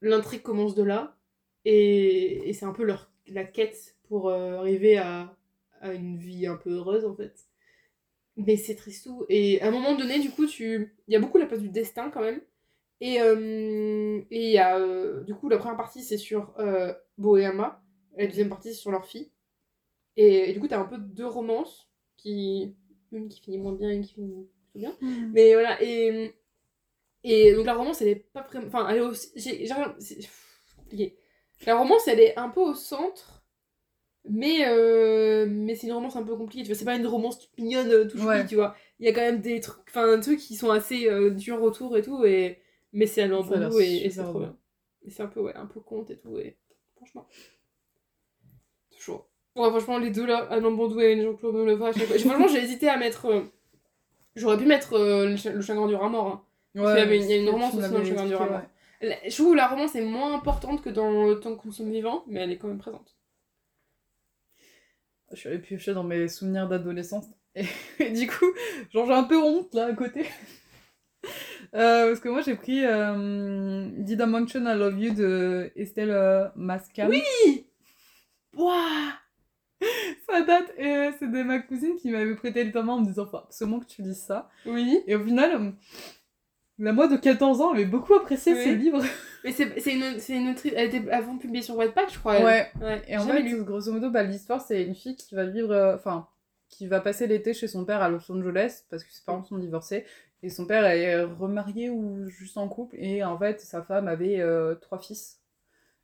L'intrigue commence de là. Et, et c'est un peu leur la quête pour arriver à, à une vie un peu heureuse en fait. Mais c'est tristou. Et à un moment donné, du coup, tu... il y a beaucoup la place du destin quand même. Et euh, et il y a. euh, du coup, la première partie, c'est sur euh, Bo et la deuxième partie, c'est sur leur fille. Et, et du coup, t'as un peu deux romances. qui Une qui finit moins bien, une qui finit plutôt bien. Mais voilà, et. Et donc la romance, elle est pas vraiment. Enfin, elle est aussi. C'est compliqué. La romance, elle est un peu au centre. Mais, euh, mais c'est une romance un peu compliquée, tu vois. C'est pas une romance toute mignonne, euh, tout
Ouais.
tu vois. Il y a quand même des trucs, enfin, des trucs qui sont assez euh, durs autour et tout. Et... Mais c'est allé en
Ça a
bon
l'air
goût et, et c'est trop bien. Et c'est un peu, ouais, un peu conte et tout. Et franchement. Toujours. Ouais, franchement, les deux là, Alain Bondou et Jean-Claude Meleva. Franchement, j'ai hésité à mettre. euh, J'aurais pu mettre le, cha- le chagrin du rat mort. hein.
Ouais,
il y a une romance aussi dans le Chagrin du Rat. La- Je trouve que la romance est moins importante que dans Le temps sommes vivants, mais elle est quand même présente.
Je suis allée piocher dans mes souvenirs d'adolescence. Et, (laughs) et du coup, genre, j'ai un peu honte là à côté. (laughs) Euh, parce que moi, j'ai pris euh, Did I Mention I Love You de Estelle euh, Mascam.
Oui Wouah
Ça date, et euh, c'est de ma cousine qui m'avait prêté le tome en me disant faut absolument que tu lises ça.
Oui.
Et au final, la moi de 14 ans avait beaucoup apprécié
Oui.
ce livre. (laughs)
Mais c'est c'est une, une autrice. Elle était avant publiée sur Wattpad, je crois. elle.
Ouais.
ouais.
Et en fait,
lu.
grosso modo, bah, l'histoire, c'est une fille qui va vivre, euh, enfin, qui va passer l'été chez son père à Los Angeles parce que ses parents sont divorcés. Et son père est remarié ou juste en couple. Et en fait, sa femme avait euh, trois fils.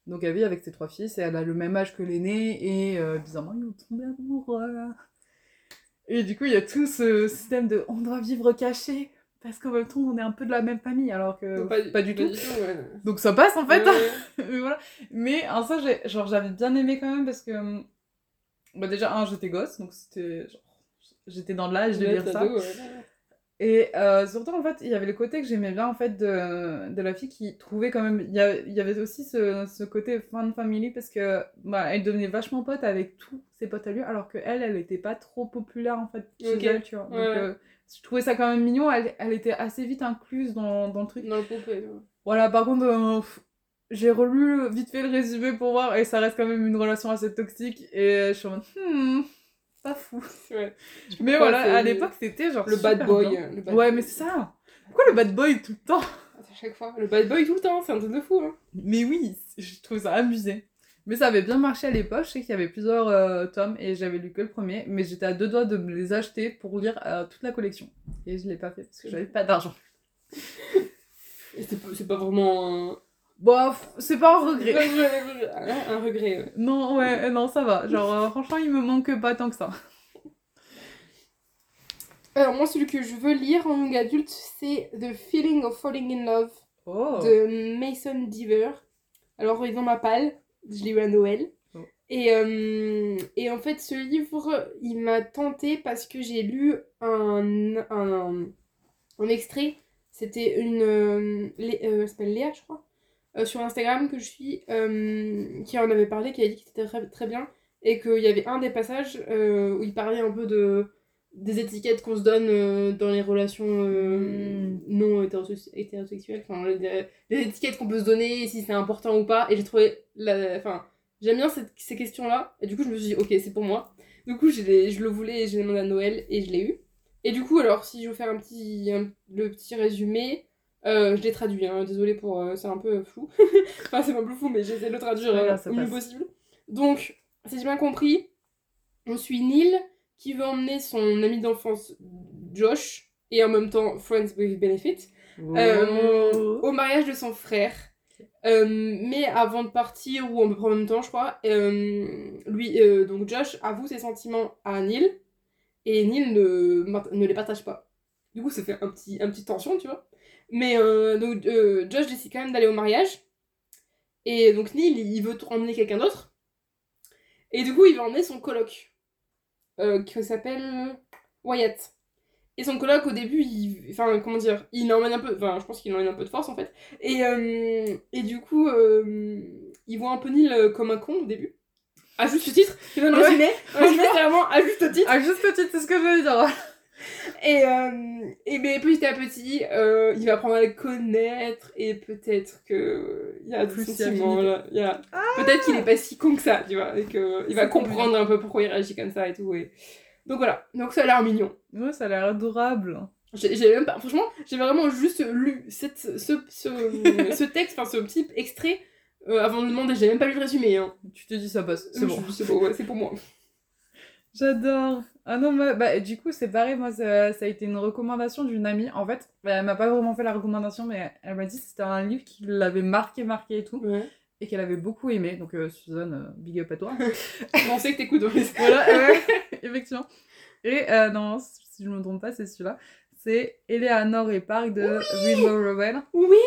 Donc elle vit avec ses trois fils et elle a le même âge que l'aîné. Et euh, bizarrement, ils ont tombé amoureux. Et du coup, il y a tout ce système de on doit vivre caché. Parce qu'en même temps, on est un peu de la même famille, alors que pas, du tout.
ouais. (laughs)
Donc ça passe en fait.
Ouais, (laughs) ouais.
Mais voilà. Mais en ça, j'ai- genre, j'avais bien aimé quand même parce que. Bah, déjà, un, j'étais gosse, donc c'était. genre, J'étais dans l'âge de lire ça. Et euh, surtout, en fait, il y avait le côté que j'aimais bien en fait de, de la fille qui trouvait quand même. Il y, avait aussi ce, ce côté fan family parce que bah, elle devenait vachement pote avec tous ses potes à lui, alors que elle, elle était pas trop populaire en fait chez elle, tu vois. Donc,
Ouais, ouais.
euh, je trouvais ça quand même mignon. Elle, elle était assez vite incluse dans, dans le truc.
Dans le groupe, ouais.
Voilà, par contre, euh, j'ai relu vite fait le résumé pour voir et ça reste quand même une relation assez toxique et je suis en mode, hmm, pas fou.
Ouais.
Mais voilà, à l'époque, c'était genre.
Le bad boy.
bien.
le bad
Ouais,
boy.
mais c'est ça. Pourquoi le bad boy tout le temps?
À chaque fois. Le bad boy tout le temps, c'est un truc de fou. Hein.
Mais oui, je trouve ça amusé. Mais ça avait bien marché à l'époque, je sais qu'il y avait plusieurs euh, tomes et j'avais lu que le premier, mais j'étais à deux doigts de me les acheter pour lire euh, toute la collection. Et je l'ai pas fait parce que j'avais pas d'argent.
Et c'est pas, c'est pas vraiment un...
Bof, c'est pas un regret.
un, un regret. ouais.
Non, ouais, non, ça va. Genre, euh, franchement, il me manque pas tant que ça.
Alors moi, celui que je veux lire en young adulte, c'est The Feeling of Falling in Love
Oh.
de Mason Deaver. Alors, ils ont ma palle, je l'ai eu à Noël.
Oh.
Et, euh, et en fait, ce livre, il m'a tenté parce que j'ai lu un, un, un extrait. C'était une. Euh, Lé- euh, elle s'appelle Léa, je crois, sur Instagram que je suis, qui en avait parlé, qui a dit que c'était très, très bien. Et qu'il y avait un des passages où il parlait un peu de des étiquettes qu'on se donne euh, dans les relations euh,
Mm.
non hétérosex- hétérosexuelles, enfin les, les étiquettes qu'on peut se donner, si c'est important ou pas. Et j'ai trouvé, la, enfin, j'aime bien cette- ces questions-là. Et du coup, je me suis dit, ok, c'est pour moi. Du coup, je, le voulais et je l'ai demandé à Noël et je l'ai eu. Et du coup, alors, si je veux faire un petit, un- le petit résumé, euh, je l'ai traduit. Hein, désolée pour, euh, c'est un peu flou. (laughs) enfin, c'est pas plus flou, mais j'essaie de le traduire
Ouais,
euh,
là, ça
au mieux possible. Donc, si j'ai bien compris, on suit Neil qui veut emmener son ami d'enfance Josh et en même temps Friends with Benefit euh, au mariage de son frère. Euh, mais avant de partir, ou en même temps, je crois, euh, lui, donc Josh avoue ses sentiments à Neil et Neil ne, ne les partage pas. Du coup, ça fait un petit, un petit tension, tu vois. Mais donc, Josh décide quand même d'aller au mariage. Et donc, Neil, il veut emmener quelqu'un d'autre. Et du coup, il va emmener son coloc, euh, qui s'appelle Wyatt. Et son coloc, au début, il... enfin, comment dire, il emmène un peu, enfin, je pense qu'il emmène un peu de force, en fait. Et, euh, et du coup, euh, il voit un peu Neil comme un con, au début. À juste titre, je viens de résumer. Ouais, (laughs) c'est vraiment à juste titre.
Ah, juste petite, c'est ce que je veux dire.
Et, euh, et mais petit à petit, euh, il va apprendre à le connaître et peut-être que il y a des sentiments
il
là. Il y a... Peut-être qu'il est pas si con que ça, tu vois, et qu'il va
C'est trop
comprendre un peu pourquoi il réagit comme ça et tout. Et... Donc voilà, donc ça a l'air mignon.
Ouais, ça a l'air adorable.
J'ai même pas, franchement, j'ai vraiment juste lu cette, ce, ce, (laughs) ce texte, enfin ce petit extrait euh, avant de demander. J'ai même pas lu le résumé. Hein.
Tu te dis ça passe, c'est bon.
C'est bon, ouais, c'est pour moi.
J'adore. Ah non, moi, bah, du coup, c'est pareil, moi, ça, ça a été une recommandation d'une amie. En fait, bah, elle m'a pas vraiment fait la recommandation, mais elle m'a dit que c'était un livre qui l'avait marqué, marqué et tout,
Ouais.
et qu'elle avait beaucoup aimé. Donc, euh, Suzanne, euh, big up à toi. (laughs)
On sait que t'écoutes. (laughs) ouais.
voilà, ouais, effectivement. Et euh, non, si je me trompe pas, c'est celui-là. C'est Eleanor et Park de Rainbow Rowell.
Oui.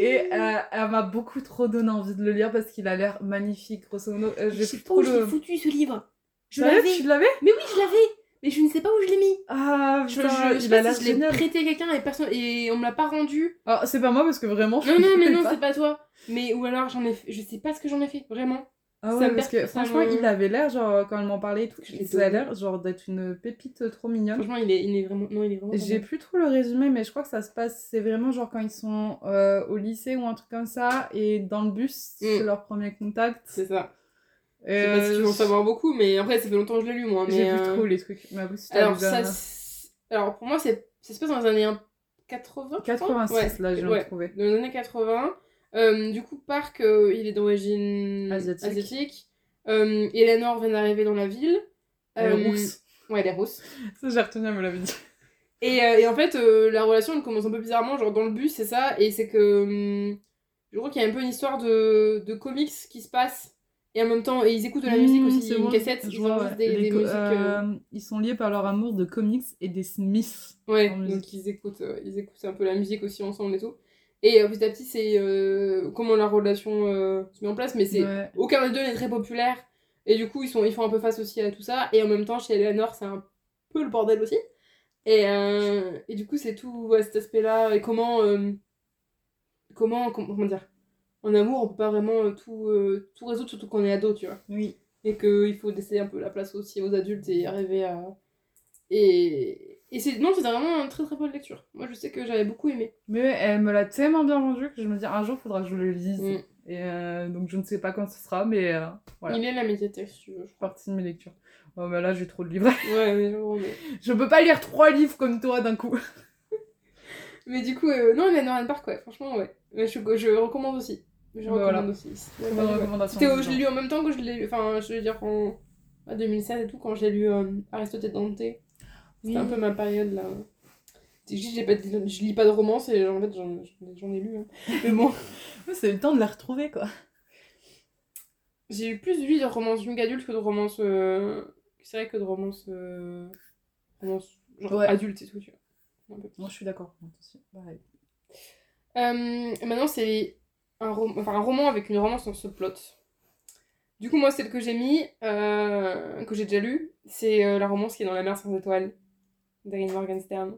Et euh, elle m'a beaucoup trop donné envie de le lire parce qu'il a l'air magnifique, grosso modo. Euh,
Je sais pas où je l'ai foutu ce livre. Je l'avais.
tu l'avais?
Mais oui, je l'avais. Mais je ne sais pas où je l'ai mis.
Ah,
Je,
putain,
je, je
il
si l'ai prêté à quelqu'un et personne et on me l'a pas rendu.
Ah, c'est pas moi parce que vraiment. je
Non non mais non c'est pas toi. Mais ou alors j'en ai fait... je sais pas ce que j'en ai fait vraiment.
Ah ouais, parce que franchement,
me-
il avait l'air, genre, quand elle m'en parlait et tout, ça a l'air, genre, d'être une pépite trop mignonne.
Franchement il est il est vraiment non il est vraiment.
J'ai plus trop le résumé, mais je crois que ça se passe, c'est vraiment genre quand ils sont euh, au lycée ou un truc comme ça, et dans le bus,
Mm.
c'est leur premier contact.
C'est ça. Je sais pas si tu veux en
euh,
savoir beaucoup mais après ça fait longtemps que je l'ai lu moi.
J'ai plus
euh,
trop les trucs. Mais après, si t'as
Alors ça pour moi ça se passe dans les années 80. je crois
86,
Ouais,
là, j'ai
ouais.
trouvé.
dans les années 80. Euh, du coup, Park, euh, il est d'origine
Asiatique.
asiatique. Euh, Eleanor vient d'arriver dans la ville.
Elle est rousse.
Ouais, elle est rousse.
Ça, j'ai retenu, elle me l'avait dit.
Et, et en fait, la relation elle commence un peu bizarrement, genre dans le bus, c'est ça. Et c'est que. hum, je crois qu'il y a un peu une histoire de, de comics qui se passe. Et en même temps, et ils écoutent de la musique
Mmh,
aussi.
c'est
une cassette, ils
vois,
enregistrent
ouais.
des, musiques. euh,
euh, Ils sont liés par leur amour de comics et des Smiths.
Ouais,
musique.
donc ils écoutent, euh, ils écoutent un peu la musique aussi ensemble et tout. Et euh, petit à petit, c'est comment la relation se met en place, mais c'est
Ouais.
aucun des deux n'est très populaire. Et du coup, ils, sont, ils font un peu face aussi à tout ça. Et en même temps, chez Eleanor, c'est un peu le bordel aussi. Et, et du coup, c'est tout ouais, cet aspect-là. Et comment, comment, com- comment dire, en amour, on peut pas vraiment euh, tout, euh, tout résoudre, surtout quand on est ado, tu vois
Oui.
et qu'il faut laisser un peu la place aussi aux adultes et arriver à. Et, et c'est non, c'était vraiment une très très bonne lecture. Moi, je sais que j'avais beaucoup aimé.
Mais elle me l'a tellement bien vendu que je me dis un jour, il faudra que je le lise.
Mm.
Et euh, donc, je ne sais pas quand ce sera, mais euh, voilà.
Il est la médiathèque, si tu veux. je
partie de mes lectures. Oh, bah là, j'ai trop de livres. (laughs)
Ouais, mais, mais...
je peux pas lire trois livres comme toi d'un coup. (laughs)
mais du coup, euh, non, Eleanor Park, ouais, franchement, ouais. Mais je, je recommande aussi. Je recommande aussi. Ouais,
Bonne recommandation.
Je l'ai lu en même temps que je l'ai lu. Enfin, je veux dire, en en 2016 et tout, quand j'ai lu euh, Aristote et Dante. C'était
Oui.
un peu ma période là. Je pas je lis pas de romance et en fait, j'en j'en ai lu. hein. (laughs) Mais bon.
C'est le temps de la retrouver, quoi.
J'ai eu plus lu de romances young adulte que de romances. Euh... C'est vrai que de romances. Euh... romances genre
Ouais.
adultes et tout, tu vois.
Moi, je suis d'accord.
Euh, maintenant, c'est un, rom- enfin, un roman avec une romance dans ce plot. Du coup, moi, celle que j'ai mis, euh, que j'ai déjà lu, c'est euh, la romance qui est dans la mer sans étoiles d'Erin Morgenstern.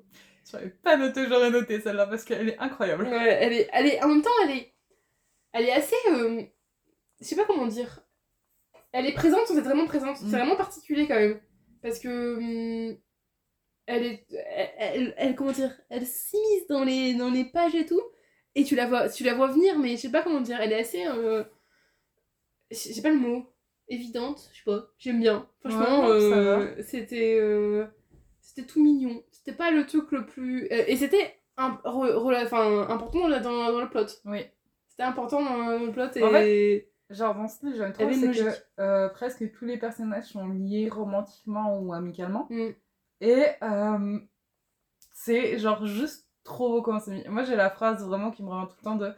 Je n'avais pas noté, j'aurais noté celle-là parce qu'elle est incroyable.
Ouais, elle est, elle est, en même temps, elle est, elle est assez, euh, je sais pas comment dire. Elle est présente sans être vraiment présente?
Mm.
C'est vraiment particulier quand même, parce que hum, elle est, elle, elle- elle- comment dire, elle s'immisce dans les, dans les pages et tout, et tu la vois, tu la vois venir, mais je sais pas comment dire. Elle est assez, euh, j'ai pas le mot, évidente, je sais pas. J'aime bien. Franchement,
Ouais,
euh, c'était, euh, c'était tout mignon. C'était pas le truc le plus, euh, et c'était un, important dans, dans, dans le plot.
Oui.
C'était important dans le plot et.
En fait, Genre, dans ce j'aime trop, c'est que presque tous les personnages sont liés romantiquement ou amicalement.
Mm.
Et c'est genre juste trop beau comment c'est mis. Moi, j'ai la phrase vraiment qui me revient tout le temps de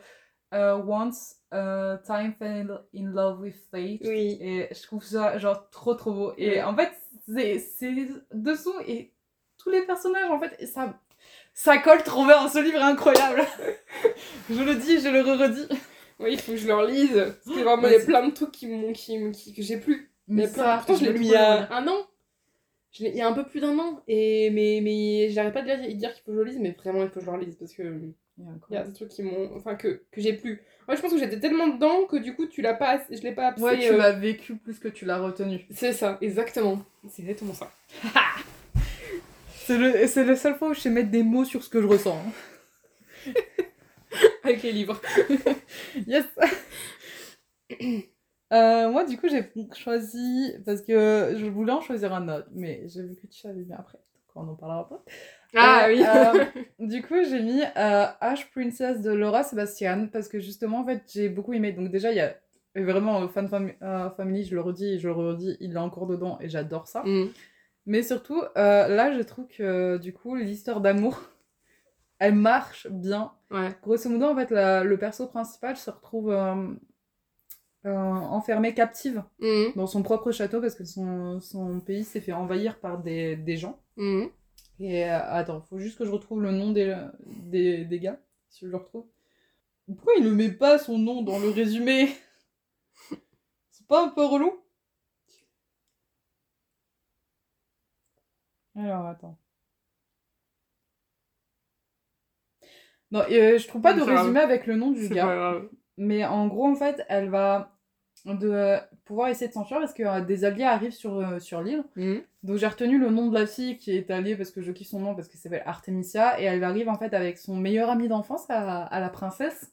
euh, Once uh, time fell in love with fate.
Oui.
Et je trouve ça genre trop trop beau. Et en fait, c'est dessous et tous les personnages, en fait, ça, ça colle trop bien. Ce livre est incroyable. (laughs) je le dis, je le redis.
Oui, il faut que je leur lise. Parce que vraiment, il y a plein de trucs qui qui, qui- que j'ai plus. Plein-
ça,
Pourtant, je l'ai lu il y
le
a un an. Il y a un peu plus d'un an. Et, mais mais j'arrête pas de dire, dire qu'il faut que je le lise, mais vraiment, il faut que je le relise. Parce que
Il
y a des trucs qui m'ont. Enfin, que, que j'ai plus. Moi, je pense que j'étais tellement dedans que du coup, tu l'as pas. Je l'ai pas assez.
Ouais, tu
euh,
l'as vécu plus que tu l'as retenu.
C'est ça, exactement. C'est exactement ça. (laughs)
C'est le, c'est la seule fois où je sais mettre des mots sur ce que je ressens. (laughs)
Avec les livres. (laughs)
Yes (clears throat) Euh, Moi, du coup, j'ai choisi. Parce que je voulais en choisir un autre, mais j'ai vu que tu savais bien après. Donc, on en parlera pas.
Ah
Euh,
oui.
euh, du coup, j'ai mis euh, Ash Princess de Laura Sebastian parce que justement, en fait, j'ai beaucoup aimé. Donc, déjà, il y a vraiment Fan Fam- Family, je le redis je le redis, il est encore dedans et j'adore ça.
Mm.
Mais surtout, là, je trouve que du coup, l'histoire d'amour, elle marche bien.
Ouais.
Grosso modo, en fait, la- le perso principal se retrouve euh, euh, enfermé, captive
Mm.
dans son propre château parce que son, son pays s'est fait envahir par des, des gens.
Mm.
Et euh, attends, faut juste que je retrouve le nom des, des, des gars, si je le retrouve. Pourquoi il ne met pas son nom dans le résumé? (laughs) C'est pas un peu relou? Alors, attends. Non, euh, je trouve pas de résumé avec le nom du gars. Mais en gros, en fait, elle va de, euh, pouvoir essayer de s'enfuir parce que euh, des alliés arrivent sur, euh, sur l'île.
Mm.
Donc j'ai retenu le nom de la fille qui est alliée parce que je kiffe son nom parce qu'elle s'appelle Artemisia et elle arrive en fait avec son meilleur ami d'enfance à, à la princesse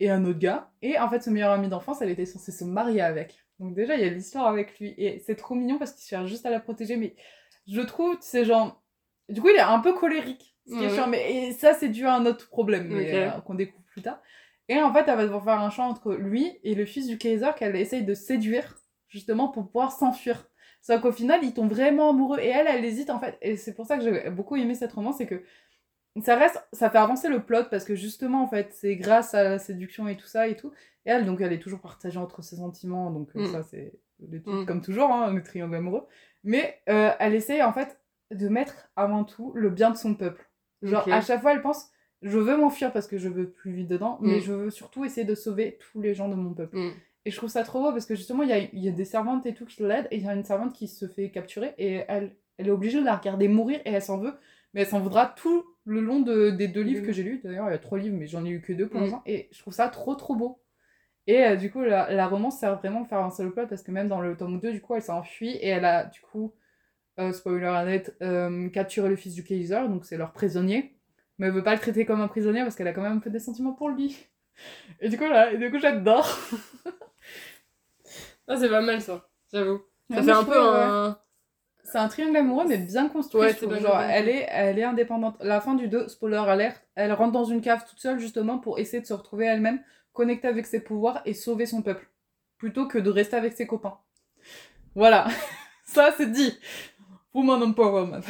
et un autre gars. Et en fait, ce meilleur ami d'enfance, elle était censée se marier avec. Donc déjà, il y a l'histoire avec lui et c'est trop mignon parce qu'il cherche juste à la protéger. Mais je trouve, c'est genre... Du coup, il est un peu colérique. Ce qui est chiant, mais et ça, c'est dû à un autre problème qu'on découvre plus tard. Et en fait, elle va devoir faire un choix entre lui et le fils du Kaiser qu'elle essaye de séduire, justement, pour pouvoir s'enfuir. Sauf qu'au final, ils tombent vraiment amoureux. Et elle, elle hésite, en fait. Et c'est pour ça que j'ai beaucoup aimé cette romance, c'est que ça reste, ça fait avancer le plot, parce que justement, en fait, c'est grâce à la séduction et tout ça et tout. Et elle, donc, elle est toujours partagée entre ses sentiments, donc euh,
Mm.
ça, c'est le truc
Mm.
comme toujours, hein, le triangle amoureux. Mais euh, elle essaye, en fait, de mettre avant tout le bien de son peuple. Genre, à chaque fois, elle pense, je veux m'enfuir parce que je veux plus vivre dedans, mais
Mm.
je veux surtout essayer de sauver tous les gens de mon peuple.
Mm.
Et je trouve ça trop beau parce que justement, il y a, y a des servantes et tout qui l'aident, et il y a une servante qui se fait capturer, et elle, elle est obligée de la regarder mourir, et elle s'en veut, mais elle s'en voudra tout le long de- des deux livres que j'ai lus. D'ailleurs, il y a trois livres, mais j'en ai eu que deux pour
Mm.
l'instant, et je trouve ça trop trop beau. Et euh, du coup, la, la romance sert vraiment à faire avancer le plot parce que même dans le tome 2, du coup, elle s'enfuit et elle a, du coup, euh, spoiler alert, euh, capturé le fils du Kaiser, donc c'est leur prisonnier. Mais elle veut pas le traiter comme un prisonnier parce qu'elle a quand même un peu des sentiments pour lui. (laughs) Et du coup, là, et du coup, j'adore. (laughs)
Ah, c'est pas mal ça, j'avoue. Ça
Ouais,
fait un peu
trouve, ouais.
un.
C'est un triangle amoureux, mais bien construit.
Ouais, bien
Genre, elle est, elle est indépendante. La fin du 2, spoiler alert, elle rentre dans une cave toute seule, justement, pour essayer de se retrouver elle-même, connecter avec ses pouvoirs et sauver son peuple. Plutôt que de rester avec ses copains. Voilà. (laughs) Ça, c'est dit. Woman empowerment.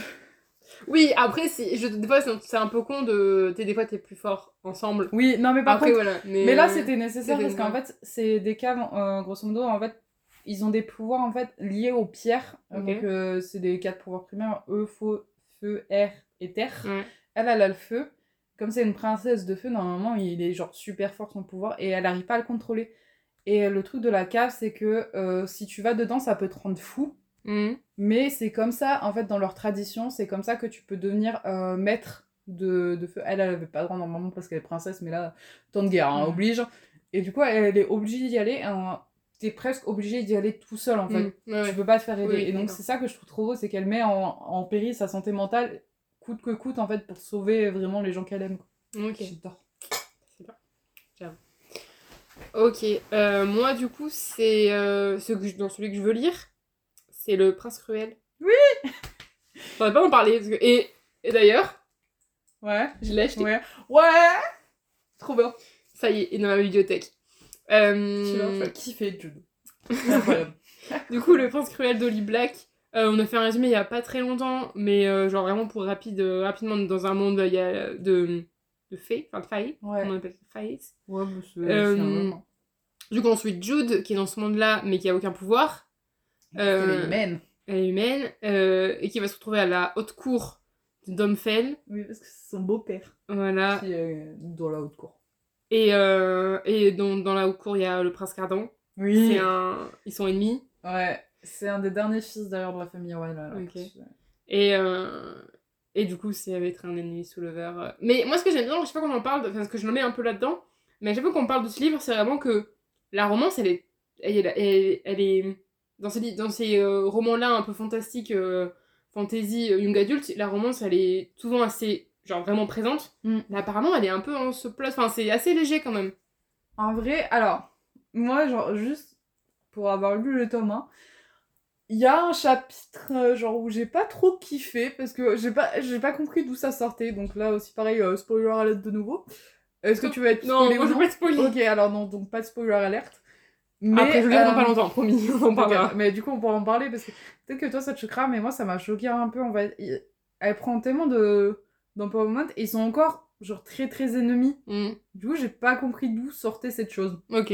Oui, après, si, je, des fois, c'est un peu con de. t'es- Des fois, t'es plus fort ensemble.
Oui, non, mais par
Après,
contre.
voilà. Mais,
Mais là, c'était nécessaire parce qu'en fait, c'est des caves, euh, grosso modo, en fait, ils ont des pouvoirs en fait liés aux pierres.
Ok.
Donc, euh, c'est des quatre pouvoirs primaires E, feu, feu, air et terre.
Ouais.
Elle, elle a le feu. Comme c'est une princesse de feu, normalement, il est genre super fort son pouvoir et elle n'arrive pas à le contrôler. Et le truc de la cave, c'est que euh, si tu vas dedans, ça peut te rendre fou.
Mhm.
Mais c'est comme ça, en fait, dans leur tradition, c'est comme ça que tu peux devenir euh, maître de, de feu. Elle, elle avait pas le droit normalement parce qu'elle est princesse, mais là, temps de guerre, hein,
Mhm.
oblige. Et du coup, elle, est obligée d'y aller. hein, T'es presque obligé d'y aller tout seul, en fait.
Mhm. Ouais, ouais.
Tu peux pas te faire aider.
Oui,
et donc, c'est ça que je trouve trop beau, c'est qu'elle met en, en péril sa santé mentale, coûte que coûte, en fait, pour sauver vraiment les gens qu'elle aime. quoi.
Ok.
J'adore.
C'est bien. J'avoue. Ok. euh, moi, du coup, c'est euh, ce que je- dans celui que je veux lire. C'est Le Prince Cruel.
Oui (laughs)
ai pas en parler. Parce que... Et, et d'ailleurs,
Ouais.
je l'ai acheté.
Ouais. Ouais Trop bien.
Ça y est, il est dans ma bibliothèque. Euh,
Jude. C'est incroyable. (laughs)
Du coup, Le Prince Cruel d'Oli Black, euh, on a fait un résumé il y a pas très longtemps, mais euh, genre vraiment pour rapide, euh, rapidement, dans un monde il y a de, de fées, enfin de failles,
Ouais.
on appelle ça failles.
Ouais, c'est
Euh,
c'est un roman.
Du coup, ensuite Jude, qui est dans ce monde-là, mais qui a aucun pouvoir. Euh,
Elle est humaine.
Elle est humaine, euh, et qui va se retrouver à la haute cour de Domfell.
Oui, parce que c'est son beau-père
Voilà.
qui est dans la haute cour.
Et, euh, et dans, dans la haute cour, il y a le prince Cardan.
Oui.
C'est un... Ils sont ennemis.
Ouais, c'est un des derniers fils d'ailleurs de la famille royale. alors
Ok.
que c'est-
Et, euh, et du coup, c'est avec un ennemi sous le verre. Mais moi, ce que j'aime bien, je sais pas comment on parle, parce que je me mets un peu là-dedans, mais à chaque fois qu'on parle de ce livre, c'est vraiment que la romance, elle est. Elle est, elle est- elle est- dans ces, dans ces euh, romans-là un peu fantastiques, euh, fantasy euh, young adulte, la romance, elle est souvent assez, genre, vraiment présente.
Mm.
Mais apparemment, elle est un peu en se place. Enfin, c'est assez léger quand même.
En vrai, alors, moi, genre, juste pour avoir lu le tome 1, il y a un chapitre, euh, genre, où j'ai pas trop kiffé, parce que j'ai pas, j'ai pas compris d'où ça sortait, donc là aussi, pareil, euh, spoiler alert de nouveau. Est-ce que tu vas être
Non, moi, je vais pas spoiler.
Ok, alors non, donc pas de spoiler alerte. Mais,
Après, je l'ai dans
euh,
pas longtemps, promis. (laughs) On en parlera.
Mais du coup, on pourra en parler parce que peut-être que toi, ça te choquera, mais moi, ça m'a choqué un peu. Fait, Il- elle prend tellement de d'empowerment et ils sont encore genre très très ennemis.
Mm.
Du coup, j'ai pas compris d'où sortait cette chose.
Ok.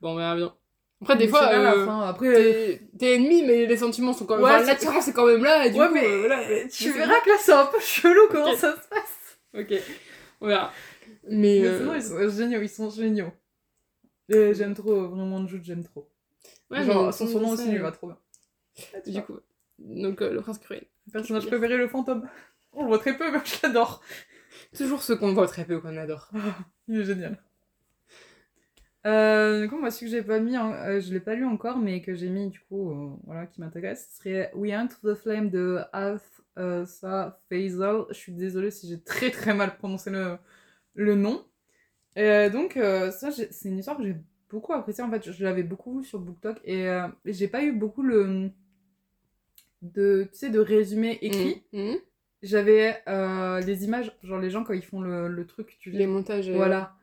Bon, on verra bien. Après, des
Mais
fois, euh,
fin. après,
t'es t'es ennemi, mais les sentiments sont quand même.
Ouais,
L'attirance est quand même là, et du
Ouais,
coup,
mais
euh, voilà.
tu verras que là, c'est un peu chelou comment ça se passe.
Ok, on verra. Mais.
Mais
euh,
sinon, ils sont géniaux, ils sont géniaux. Et j'aime trop, vraiment, Jude, j'aime trop.
ouais,
genre, son, son nom aussi lui
euh,
va trop bien.
Du coup, donc euh, le prince cruel.
Personnage préféré, le fantôme. On le voit très peu, mais je l'adore.
Toujours ceux qu'on voit très peu, qu'on adore. (laughs)
Il est génial. Euh, du coup, moi, celui que j'ai pas mis, en- euh, je l'ai pas lu encore, mais que j'ai mis, du coup, euh, voilà, qui m'intéresse, ce serait We Enter the Flame de Asa Faisal. Je suis désolée si j'ai très très mal prononcé le, le nom. Euh, donc, euh, ça, c'est une histoire que j'ai beaucoup appréciée. En fait, je l'avais beaucoup sur BookTok et euh, j'ai pas eu beaucoup le. de, tu sais, de résumé écrit.
Mm. Mm.
J'avais les images, genre les gens quand ils font le, le truc, tu
Les montages.
voilà.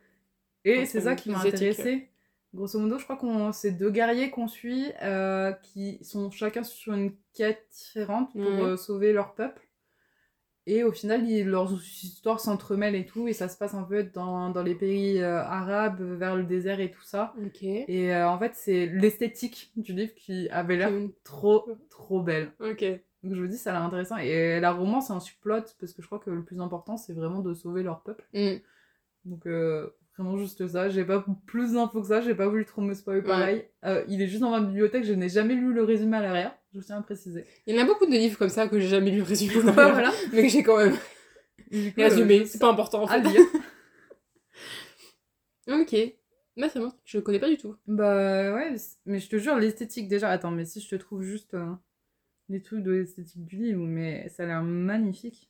Et c'est ça qui m'a
asiatiques.
intéressé. Grosso modo, je crois qu'on c'est deux guerriers qu'on suit euh, qui sont chacun sur une quête différente pour euh, sauver leur peuple. Et au final, ils- leurs histoires s'entremêlent et tout, et ça se passe un peu dans, dans les pays euh, arabes, vers le désert et tout ça.
Ok.
Et euh, en fait, c'est l'esthétique du livre qui avait l'air trop, trop belle.
Ok.
Donc je me dis, ça a l'air intéressant. Et la romance, c'est un subplot, parce que je crois que le plus important, c'est vraiment de sauver leur peuple.
Mm.
Donc euh, vraiment juste ça, j'ai pas plus d'infos que ça, j'ai pas voulu trop me spoiler
Ouais.
pareil. Il est juste dans ma bibliothèque, je n'ai jamais lu le résumé à l'arrière, je tiens à préciser.
Il y en a beaucoup de livres comme ça que j'ai jamais lu résumé. (laughs)
voilà. (laughs)
Mais que j'ai quand même (laughs)
coup, euh,
résumé. C'est pas important en
à
fait.
lire.
Ok. Bah, c'est bon. Je connais pas du tout.
bah ouais, mais je te jure, l'esthétique déjà, attends, mais si je te trouve juste euh, les trucs de l'esthétique du livre, mais ça a l'air magnifique.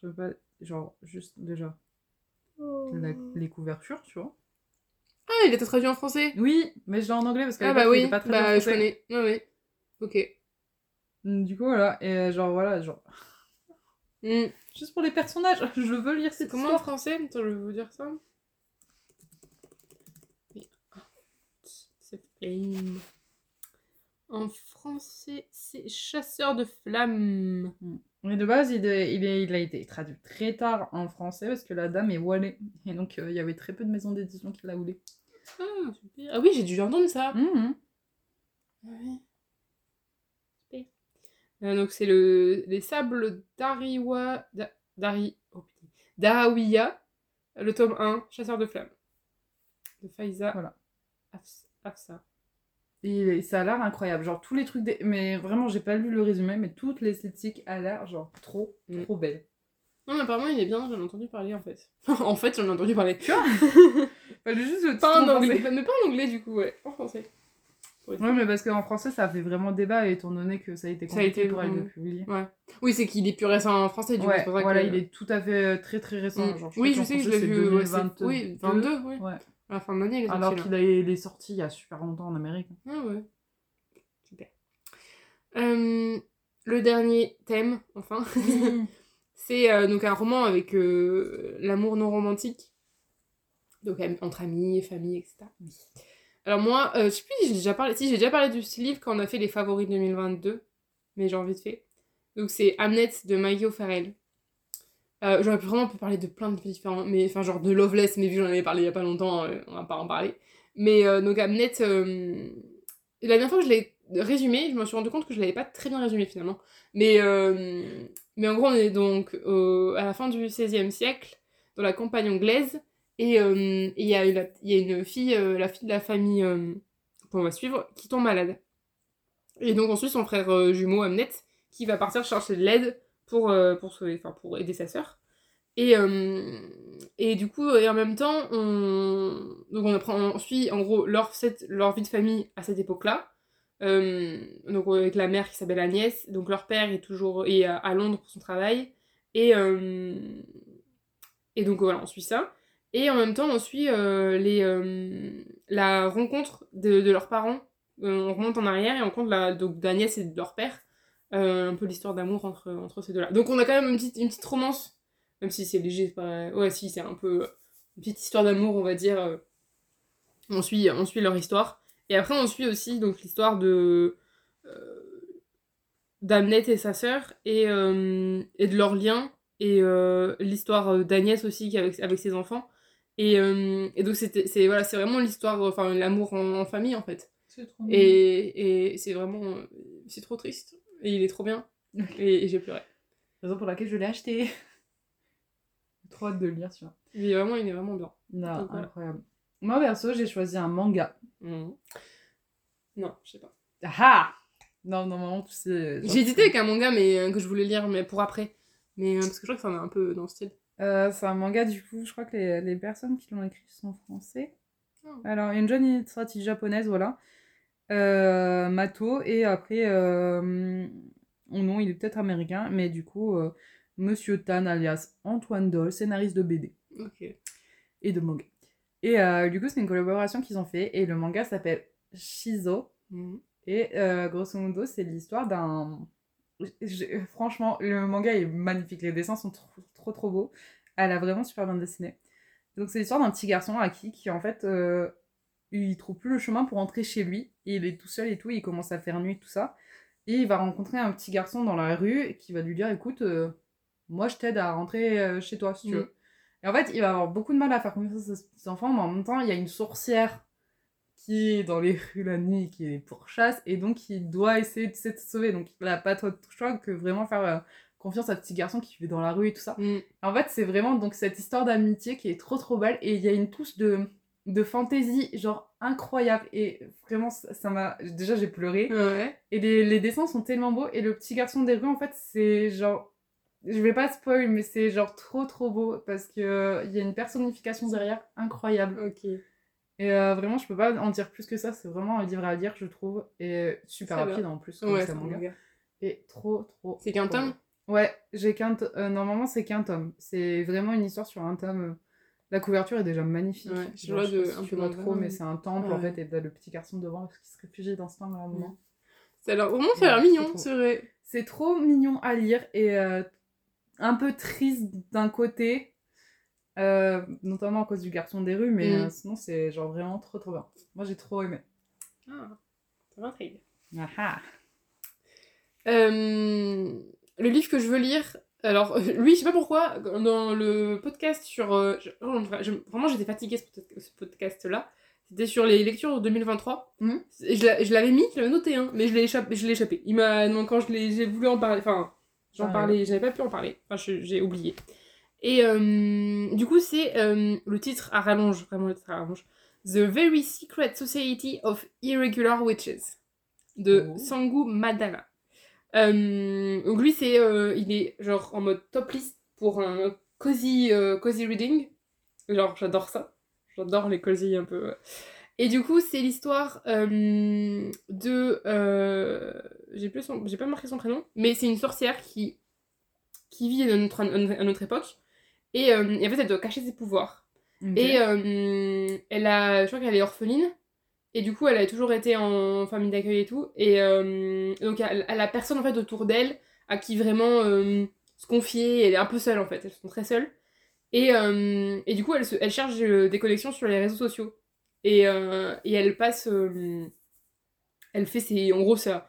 Je veux pas, genre, juste déjà, la- les couvertures, tu vois.
Ah, il était traduit en français.
Oui, mais je l'ai en anglais parce que
Ah bah oui. Bah, je connais. Ouais, ouais. Ok.
Du coup, voilà, et euh, genre, voilà, genre,
Mm.
juste pour les personnages, (laughs) je veux lire cette
comment en français? Attends, je vais vous dire ça. Oui. Ah. En français, c'est chasseur de flammes.
Mais de base, il, est- il, est- il a été traduit très tard en français parce que la dame est voilée. Et donc, euh, il y avait très peu de maisons d'édition qui la voulaient.
Ah, super. Ah oui, j'ai dû entendre ça.
Mhm.
Ah oui. Super. Euh, donc c'est le les sables d'Ariwa d'A- d'Ari oh, d'Ahawiya, le tome 1, chasseur de flammes. De Faiza
Voilà.
Afs- Afsa.
Et ça a l'air incroyable. Genre, tous les trucs. Des... Mais vraiment, j'ai pas lu le résumé, mais toute l'esthétique a l'air, genre, trop,
Mm.
trop belle.
Non, mais apparemment il est bien, j'en ai entendu parler en fait. (laughs) en fait, j'en ai entendu parler.
Fallait (laughs) juste le titre
Pas en
en
anglais,
français.
mais pas en anglais du coup, ouais, en français.
Ouais, mais parce qu'en français, ça fait vraiment débat étant donné que ça a été
Ça a
compliqué
été
pour elle de.
Oui, c'est qu'il est plus récent en français du coup,
Ouais,
c'est pour ça
voilà,
que...
il est tout à fait euh, très très récent.
Mm.
Genre,
oui, je sais que je l'ai vu. ouais, c'est-
2022.
oui, 22, oui.
Ouais.
À la fin de l'année, il est sorti,
Alors qu'il est sorti il y a super longtemps en Amérique.
Ah ouais. Super. Euh, le dernier thème, enfin, (laughs) c'est euh, donc un roman avec euh, l'amour non romantique. Donc entre amis, famille, etc. Alors moi, euh, je sais plus si j'ai déjà parlé, si j'ai déjà parlé de ce livre quand on a fait les favoris 2022, mais genre vite fait. Donc c'est Hamnet de Maggie O'Farrell. Euh, J'aurais pu vraiment parler de plein de différents, mais enfin genre de Loveless, mais vu que j'en avais parlé il y a pas longtemps, euh, on va pas en parler. Mais euh, donc Hamnet, euh, la dernière fois que je l'ai résumé, je me suis rendu compte que je l'avais pas très bien résumé finalement. Mais, mais en gros, on est donc à la fin du XVIe siècle, dans la campagne anglaise, et euh, et il y, a une- fille, euh, la fille de la famille euh, qu'on va suivre, qui tombe malade. Et donc on suit son frère jumeau Hamnet, qui va partir chercher de l'aide pour, pour, sauver, pour aider sa sœur. Et, et du coup, et en même temps, on, donc on, apprend, on suit en gros leur, cette, leur vie de famille à cette époque-là. Donc avec la mère qui s'appelle Agnès. Donc leur père est toujours est à Londres pour son travail. Et, et donc voilà, on suit ça. Et en même temps, on suit euh, les, euh, la rencontre de, de leurs parents. Euh, on remonte en arrière et on compte d'Agnès et de leur père. Un peu l'histoire d'amour entre, entre ces deux-là. Donc on a quand même une petite, une petite romance, même si c'est léger, pas... Ouais, si, c'est un peu une petite histoire d'amour, on va dire. On suit, on suit leur histoire. Et après, on suit aussi l'histoire de d'Amnette et sa sœur et, et de leur lien et l'histoire d'Agnès aussi avec, avec ses enfants. Et, euh, et donc c'est voilà, vraiment l'histoire enfin l'amour en, en famille en fait.
C'est trop mignon.
Et, et c'est vraiment euh, c'est trop triste et il est trop bien et, et j'ai pleuré.
Raison pour laquelle je l'ai acheté. J'ai (laughs) Trop hâte de le lire, tu vois.
Il est vraiment il est vraiment bien.
Non,
Donc, voilà.
incroyable. Moi, perso, j'ai choisi un manga.
Mhm. Non, je sais pas.
Ah Non, normalement, tu sais.
J'ai hésité avec un manga mais euh, que je voulais lire mais pour après. Mais euh, parce que je crois que ça en est un peu dans le style.
Euh, c'est un manga, du coup, je crois que les, les personnes qui l'ont écrit sont français.
Oh.
Alors, une jeune illustratrice japonaise, voilà. Euh, Mato, et après, euh, oh non, il est peut-être américain, mais du coup, euh, Monsieur Tan, alias Antoine Doll, scénariste de BD
OK.
et de manga. Et du coup, c'est une collaboration qu'ils ont fait, et le manga s'appelle Shizo,
Mhm.
et grosso modo, c'est l'histoire d'un. Je- Franchement, le manga est magnifique. Les dessins sont trop, trop, trop beaux. Elle a vraiment super bien dessiné. Donc, c'est l'histoire d'un petit garçon à qui, qui en fait, euh, il trouve plus le chemin pour rentrer chez lui. Et il est tout seul et tout. Il commence à faire nuit, tout ça. Et il va rencontrer un petit garçon dans la rue qui va lui dire Écoute, euh, moi, je t'aide à rentrer euh, chez toi si tu
Mhm.
veux. Et en fait, il va avoir beaucoup de mal à faire confiance à ce petit enfant, mais en même temps, il y a une sorcière qui est dans les rues la nuit, qui les pourchasse, et donc il doit essayer de se sauver. Donc il n'a pas trop de choix que vraiment faire euh, confiance à petit garçon qui vit dans la rue et tout ça.
Mhm.
En fait, c'est vraiment donc cette histoire d'amitié qui est trop trop belle, et il y a une touche de, de fantaisie, genre incroyable, et vraiment, ça m'a. Déjà, j'ai pleuré.
Ouais.
Et les, les dessins sont tellement beaux. Et le petit garçon des rues, en fait, c'est genre. Je vais pas spoil, mais c'est genre trop trop beau parce que euh, il y a une personnification derrière incroyable.
OK.
Et euh, vraiment, je peux pas en dire plus que ça. C'est vraiment un livre à lire, je trouve. Et super rapide en plus, comme
Ouais,
ça, manga.
manga.
Et trop trop.
C'est qu'un tome.
Ouais, j'ai qu'un. to- euh, normalement, c'est qu'un tome. C'est vraiment une histoire sur un tome. La couverture est déjà magnifique.
Ouais, je vois de-
si
un peu
vois trop, mais c'est un temple en fait. Et t'as le petit garçon devant qui se réfugie dans ce temple à un moment.
Ça a l'air vraiment ça a l'air mignon,
c'est trop.
c'est vrai.
C'est trop mignon à lire et euh, un peu triste d'un côté, euh, notamment à cause du garçon des rues, mais
Mm.
euh, sinon c'est genre vraiment trop trop bien. Moi j'ai trop aimé.
Ah, ça m'intrigue. Euh, le livre que je veux lire, alors lui, je sais pas pourquoi, dans le podcast sur. euh, je- oh, je- vraiment, j'étais fatiguée ce, pod- ce podcast-là. C'était sur les lectures 2023.
Mhm.
Et Je, l'a- je l'avais mis, je l'avais noté, hein, mais je l'ai échappé. Je échappé. Il m'a, quand je l'ai- j'ai voulu en parler, enfin, j'en
Ah,
parlais, j'avais pas pu en parler. Enfin, j'ai oublié. Et euh, du coup, c'est euh, le titre à rallonge, vraiment le titre à rallonge. The Very Secret Society of Irregular Witches de
Oh.
Sangu Madala. Euh, donc lui, c'est, euh, il est genre en mode top list pour un cozy, cozy reading. Genre, j'adore ça. J'adore les cozy un peu. Et du coup, c'est l'histoire de. j'ai plus son- j'ai pas marqué son prénom, mais c'est une sorcière qui qui vit à notre, à notre époque. Et, euh, et en fait, elle doit cacher ses pouvoirs. Et euh, elle a, je crois qu'elle est orpheline. Et du coup, elle a toujours été en famille d'accueil et tout. Et euh, donc, elle, elle a personne en fait autour d'elle à qui vraiment se confier. Elle est un peu seule en fait. Elles sont très seules. Et, et du coup, elle, se, elle cherche des connexions sur les réseaux sociaux. Et, et elle passe. elle fait ses. En gros, ça.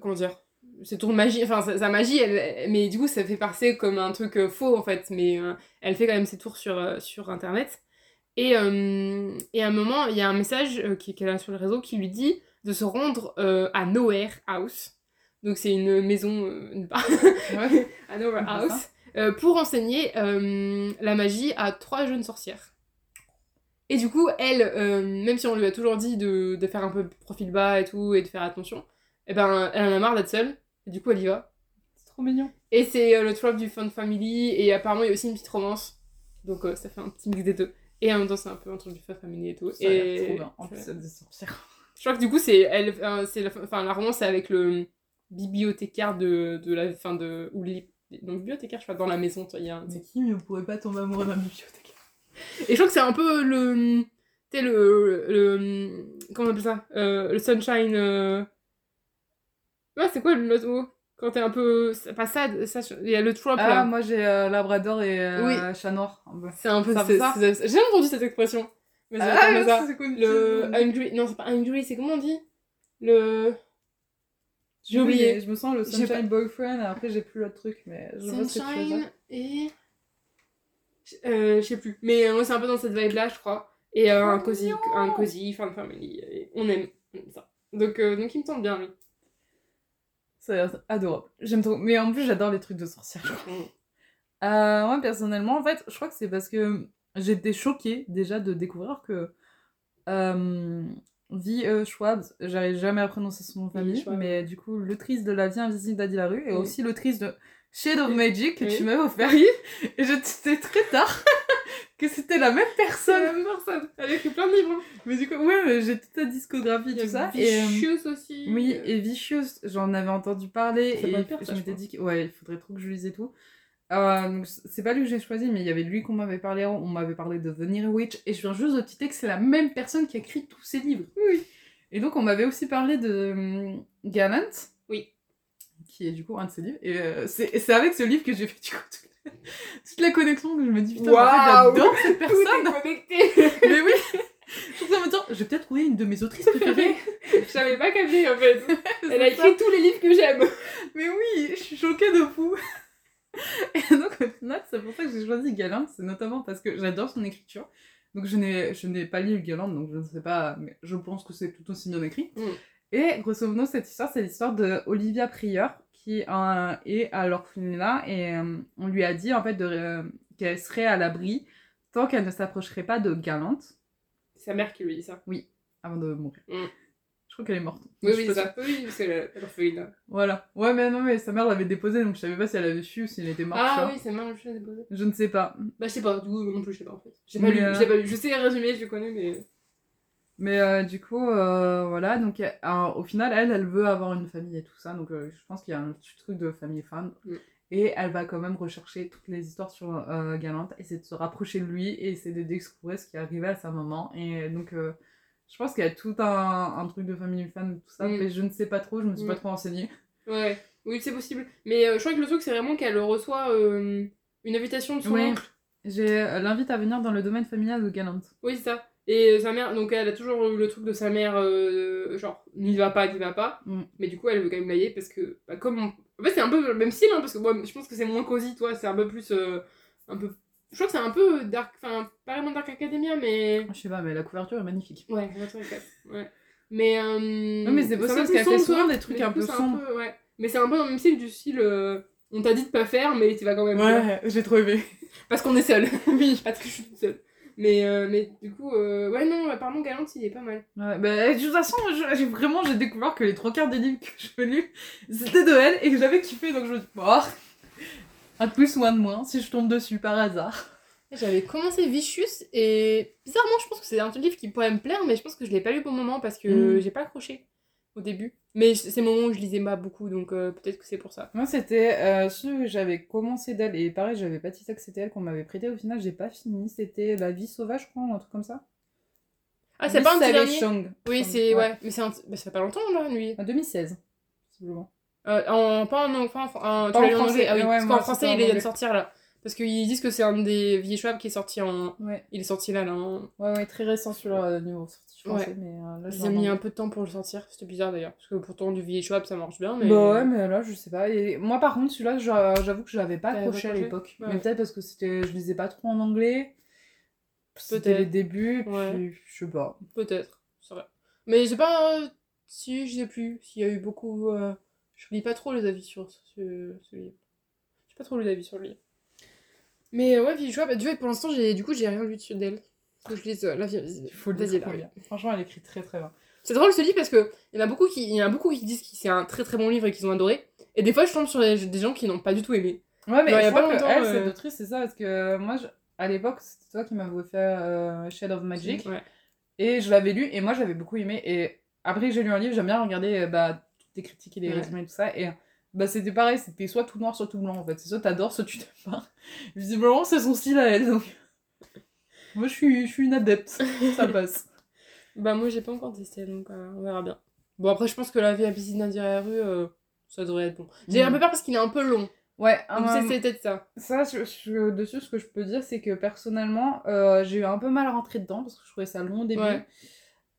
comment dire de magie, enfin sa, sa magie, elle, elle- mais du coup ça fait passer comme un truc euh, faux en fait, mais euh, elle fait quand même ses tours sur, euh, sur internet. Et, et à un moment, il y a un message qu'elle a sur le réseau qui lui dit de se rendre à Nowhere House. Donc c'est une maison.
Ouais. (laughs)
à Nowhere
fait
House. pour enseigner la magie à trois jeunes sorcières. Et du coup, elle, même si on lui a toujours dit de, de faire un peu profil bas et tout, et de faire attention, et ben elle en a marre d'être seule. Et du coup, elle y va.
C'est trop mignon.
Et c'est euh, le trope du Fun Family, et apparemment il y a aussi une petite romance. Donc euh, ça fait un petit mix des deux. Et en même temps, c'est un peu un truc du Fun Family et tout.
Ça a
et
l'air trop bien. En plus, des sorcières.
Je crois que du coup, c'est elle, euh, c'est la, enfin, la romance, c'est avec le bibliothécaire de, de la fin de. Ou les, donc, bibliothécaire, je sais pas, dans la maison, tu vois, il y a un.
Mais qui ne pourrait pas tomber amoureux d'un bibliothécaire
Et je crois que c'est un peu le. Tu sais, le, le. Comment on appelle ça? Euh, Le sunshine. euh, Ouais, c'est quoi l'autre mot Quand t'es un peu. Pas sad, ça, il y a le Trump
Ah,
là.
moi j'ai euh, Labrador et euh,
Oui.
chat noir.
C'est un peu
Ça
J'ai jamais entendu cette expression. Mais c'est
Ah,
comme ça.
c'est quoi
Le hungry. Non, c'est pas hungry, c'est comment on dit? Le. J'ai oublié.
Je me sens le Sunshine Boyfriend, et après j'ai plus l'autre truc, mais je
Sunshine et. Euh, je sais plus. Mais moi, c'est un peu dans cette vibe-là, je crois. Et euh, un cozy, un cozy, fan family. et on aime on aime ça. Donc, euh, donc il me tente bien, lui.
C'est adorable. J'aime trop. Mais en plus, j'adore les trucs de sorcière. Euh, moi, personnellement, en fait, je crois que c'est parce que j'étais choquée déjà de découvrir que euh, Vi euh, Schwab, j'arrive jamais à prononcer son nom de
Vi
famille, mais du coup, l'autrice de La vie invisible d'Adi Larue et
Oui.
aussi l'autrice de Shade of Magic que
Oui.
tu m'avais offert. Et je sais très tard (laughs) que c'était la même personne.
la même personne. Elle a écrit plein de livres.
Mais du coup, ouais, j'ai toute sa discographie, tout ça. Et, euh,
Vicious aussi.
oui, et Vicious, j'en avais entendu parler et je m'étais dit que ouais, il faudrait trop que je lise et tout. Euh, c'est pas lui que j'ai choisi, mais il y avait lui qu'on m'avait parlé. On m'avait parlé de The Near Witch et je viens juste de citer que c'est la même personne qui a écrit tous ces livres.
Oui.
Et donc on m'avait aussi parlé de Gallant.
Oui.
Qui est du coup un de ses livres. Et euh, c'est avec ce livre que j'ai fait du coup (laughs) toute, la connexion que je me dis putain,
Waouh
j'adore cette (laughs) personne.
connecté. (laughs)
mais oui. Je suis en me dire, j'ai peut-être trouvé une de mes autrices préférées.
Je savais pas capté en fait. Elle a écrit tous les livres que j'aime.
Mais oui, je suis choquée de fou. Et donc au final, c'est pour ça que j'ai choisi Galante, c'est notamment parce que j'adore son écriture. Donc je n'ai, je n'ai pas lu Galante, donc je ne sais pas, mais je pense que c'est tout aussi bien écrit.
Mm.
Et grosso modo, cette histoire, c'est l'histoire de Olivia Prieur, qui est à l'orphelinat, et euh, on lui a dit en fait euh, qu'elle serait à l'abri tant qu'elle ne s'approcherait pas de Galante
C'est sa mère qui lui dit ça.
avant de mourir.
Mm.
Je crois qu'elle est morte.
Oui, oui, c'est ça. Oui, fait une.
Voilà. Ouais, mais non, mais sa mère l'avait déposée, donc je savais pas si elle avait su ou si elle était morte.
Ah oui, c'est marrant, je l'ai déposé.
Je ne sais pas.
Bah, je sais pas, du coup, non plus, je sais pas en fait. J'ai pas,
euh,
pas lu. Je sais les résumés, je connais, mais.
Mais euh, du coup, euh, voilà, donc euh, au final, elle, elle veut avoir une famille et tout ça, donc je pense qu'il y a un petit truc de famille fan.
Mm.
Et elle va quand même rechercher toutes les histoires sur Galante, essayer de se rapprocher de lui et essayer de découvrir ce qui est arrivé à sa maman. Et donc, je pense qu'il y a tout un, un truc de famille fan, tout ça,
Mm.
mais je ne sais pas trop, je me suis
Mm.
pas trop renseignée.
Ouais, oui, c'est possible. Mais je crois que le truc, c'est vraiment qu'elle reçoit une invitation de son
Ouais.
oncle.
J'ai l'invite à venir dans le domaine familial de Galante.
Oui, c'est ça. Et euh, sa mère, donc elle a toujours eu le truc de sa mère, euh, genre, n'y va pas, n'y va pas.
Mm.
Mais du coup, elle veut quand même l'ailler parce que, bah, comme. on- En fait, c'est un peu le même style, hein, parce que moi, je pense que c'est moins cosy, toi, c'est un peu plus. euh, un peu... Je crois que c'est un peu dark. Enfin, pas vraiment Dark Academia, mais.
Je sais pas, mais la couverture est magnifique.
Ouais, la voiture est classe. Ouais. Mais. Euh...
Ouais, mais c'est possible parce qu'elle fait souvent
toi.
des trucs un peu sombres.
ouais. Mais c'est un peu dans le même style du style. On t'a dit de pas faire, mais tu vas quand même. tu vois.
j'ai trop aimé.
Parce qu'on est seul. (laughs)
oui.
Parce que je suis toute seule. Mais, euh, mais du coup, euh, ouais, non, apparemment, Galante, il est pas mal.
Ouais, bah, de toute façon, j'ai vraiment j'ai découvert que les trois quarts des livres que je lus, c'était de elle et que j'avais kiffé, donc je me dis, bon, un de plus ou un de moins, si je tombe dessus par hasard.
J'avais commencé Vicious et bizarrement, je pense que c'est un livre qui pourrait me plaire, mais je pense que je l'ai pas lu au bon moment parce que
Mm.
j'ai pas accroché au début. Mais c'est le moment où je lisais pas beaucoup, donc euh, peut-être que c'est pour ça.
Moi, c'était euh, celui que j'avais commencé d'elle, et pareil, j'avais pas dit ça que c'était elle qu'on m'avait prêté, au final, j'ai pas fini, c'était La vie sauvage, je crois, ou un truc comme ça.
Ah, c'est pas un petit dernier. Oui, c'est. Ouais, mais c'est un... bah, ça fait pas longtemps, là, lui.
En 2016, possiblement.
Euh, en... Pas en, enfin, en...
Pas
tu
en
en
français,
anglais. Ah oui,
ouais,
parce qu'en français,
en
il vient de sortir là. Parce qu'ils disent que c'est un des vieilles Schwab qui est sorti en.
Ouais.
Il est sorti là, là. en-
Ouais, ouais, très récent sur le niveau sortie français,
Ouais.
mais euh, là, je
Ils ont mis un peu de temps pour le sortir. C'était bizarre d'ailleurs. Parce que pourtant, du vieil Schwab, ça marche bien. Mais...
Bah ouais, mais là, je sais pas. Et moi, par contre, celui-là, j'a- j'avoue que je l'avais pas accroché à l'époque.
Ouais.
Mais peut-être parce que je lisais pas trop en anglais. C'était
Peut-être.
les débuts, puis je sais pas.
Peut-être, c'est vrai. Mais j'ai pas. euh, Si, je sais plus. S'il y a eu beaucoup. euh, Je lis pas trop les avis sur ce, ce livre. J'ai pas trop lu d'avis sur le livre. Mais euh, ouais, puis je vois, bah, tu vois, pour l'instant, j'ai, du coup, j'ai rien lu dessus d'elle. Faut que je lise euh, La
faut le lire. Franchement, elle écrit très très bien.
C'est drôle ce livre parce que il y en a beaucoup qui, il y en a beaucoup qui disent que c'est un très très bon livre et qu'ils ont adoré. Et des fois, je tombe sur des, des gens qui n'ont pas du tout aimé.
Ouais, mais
il y a pas longtemps,
elle,
euh,
autrice, c'est ça, parce que moi, je- à l'époque, c'était toi qui m'avais fait euh, Shade of Magic.
Ouais.
Et je l'avais lu, et moi, j'avais beaucoup aimé. Et après que j'ai lu un livre, j'aime bien regarder euh, bah, toutes les critiques et les
Ouais.
résumés et tout ça. Et bah, c'était pareil, c'était soit tout noir, soit tout blanc en fait. C'est soit t'adores, soit tu t'aimes pas. (laughs) Visiblement, c'est son style à elle. Donc... (laughs) Moi, je suis, je suis une adepte. ça passe. (laughs)
Bah, moi, j'ai pas encore testé, donc euh, on verra bien. Bon, après, je pense que la vie à piscine à la rue, euh, ça devrait être bon. J'ai
Mm.
un peu peur parce qu'il est un peu long.
Ouais,
Donc, c'est peut-être ça.
ça, je- je- dessus, ce que je peux dire, c'est que personnellement, euh, j'ai eu un peu mal à rentrer dedans parce que je trouvais ça long au début.
Ouais.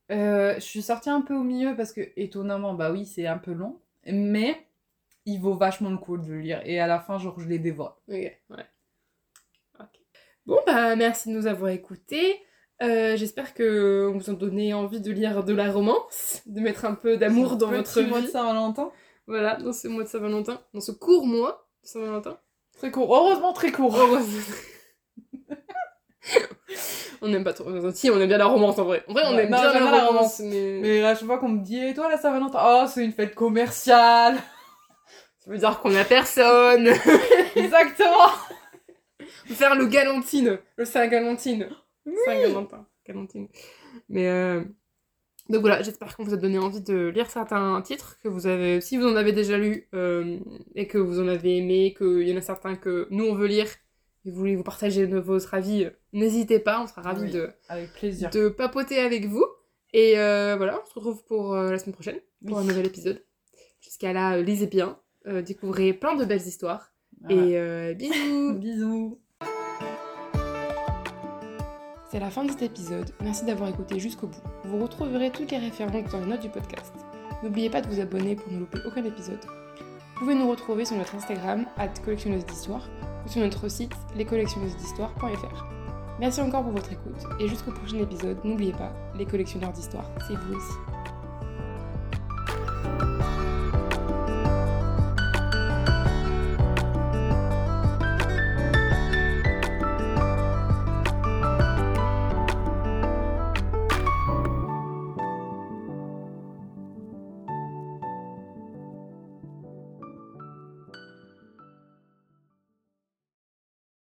Je suis sortie un peu au milieu parce que, étonnamment, bah oui, c'est un peu long, mais il vaut vachement le coup de le lire. Et à la fin, genre, je l'ai dévoré.
Ok, ouais. Ok. Bon, bah, merci de nous avoir écoutés. Euh, J'espère que on vous a donné envie de lire de la romance, de mettre un peu d'amour dans votre
Petit mois de
vie.
Saint-Valentin.
Voilà, dans ce mois de Saint-Valentin, dans ce court mois de Saint-Valentin.
Très court. Heureusement, très court.
Heureusement. (laughs) on n'aime pas trop. Si, on aime bien la romance en vrai. En vrai, on
Ouais,
aime
non,
bien la
la
romance, mais...
Mais à chaque fois qu'on me dit, et toi, la Saint-Valentin? Oh, c'est une fête commerciale
ça veut dire qu'on a personne. (laughs)
Exactement
Faire le galantine, le Saint-Galantine. Saint-Galantin, galantine. Mais euh... donc voilà, j'espère qu'on vous a donné envie de lire certains titres que vous avez, si vous en avez déjà lu euh, et que vous en avez aimé, qu'il y en a certains que nous on veut lire et vous voulez vous partager de vos avis, euh, n'hésitez pas, on sera ravis
Oui.
de,
Avec plaisir.
de papoter avec vous. Et euh, voilà, on se retrouve pour euh, la semaine prochaine pour
Oui.
un nouvel épisode. Jusqu'à là, lisez bien, euh, découvrez plein de belles histoires
Voilà.
et euh, bisous. (laughs)
Bisous
C'est la fin de cet épisode, merci d'avoir écouté jusqu'au bout. Vous retrouverez toutes les références dans les notes du podcast. N'oubliez pas de vous abonner pour ne louper aucun épisode. Vous pouvez nous retrouver sur notre Instagram, collectionneuse d'histoire, ou sur notre site lescollectionneused'histoire.fr. Merci encore pour votre écoute, et jusqu'au prochain épisode, n'oubliez pas, les collectionneurs d'histoire, c'est vous aussi.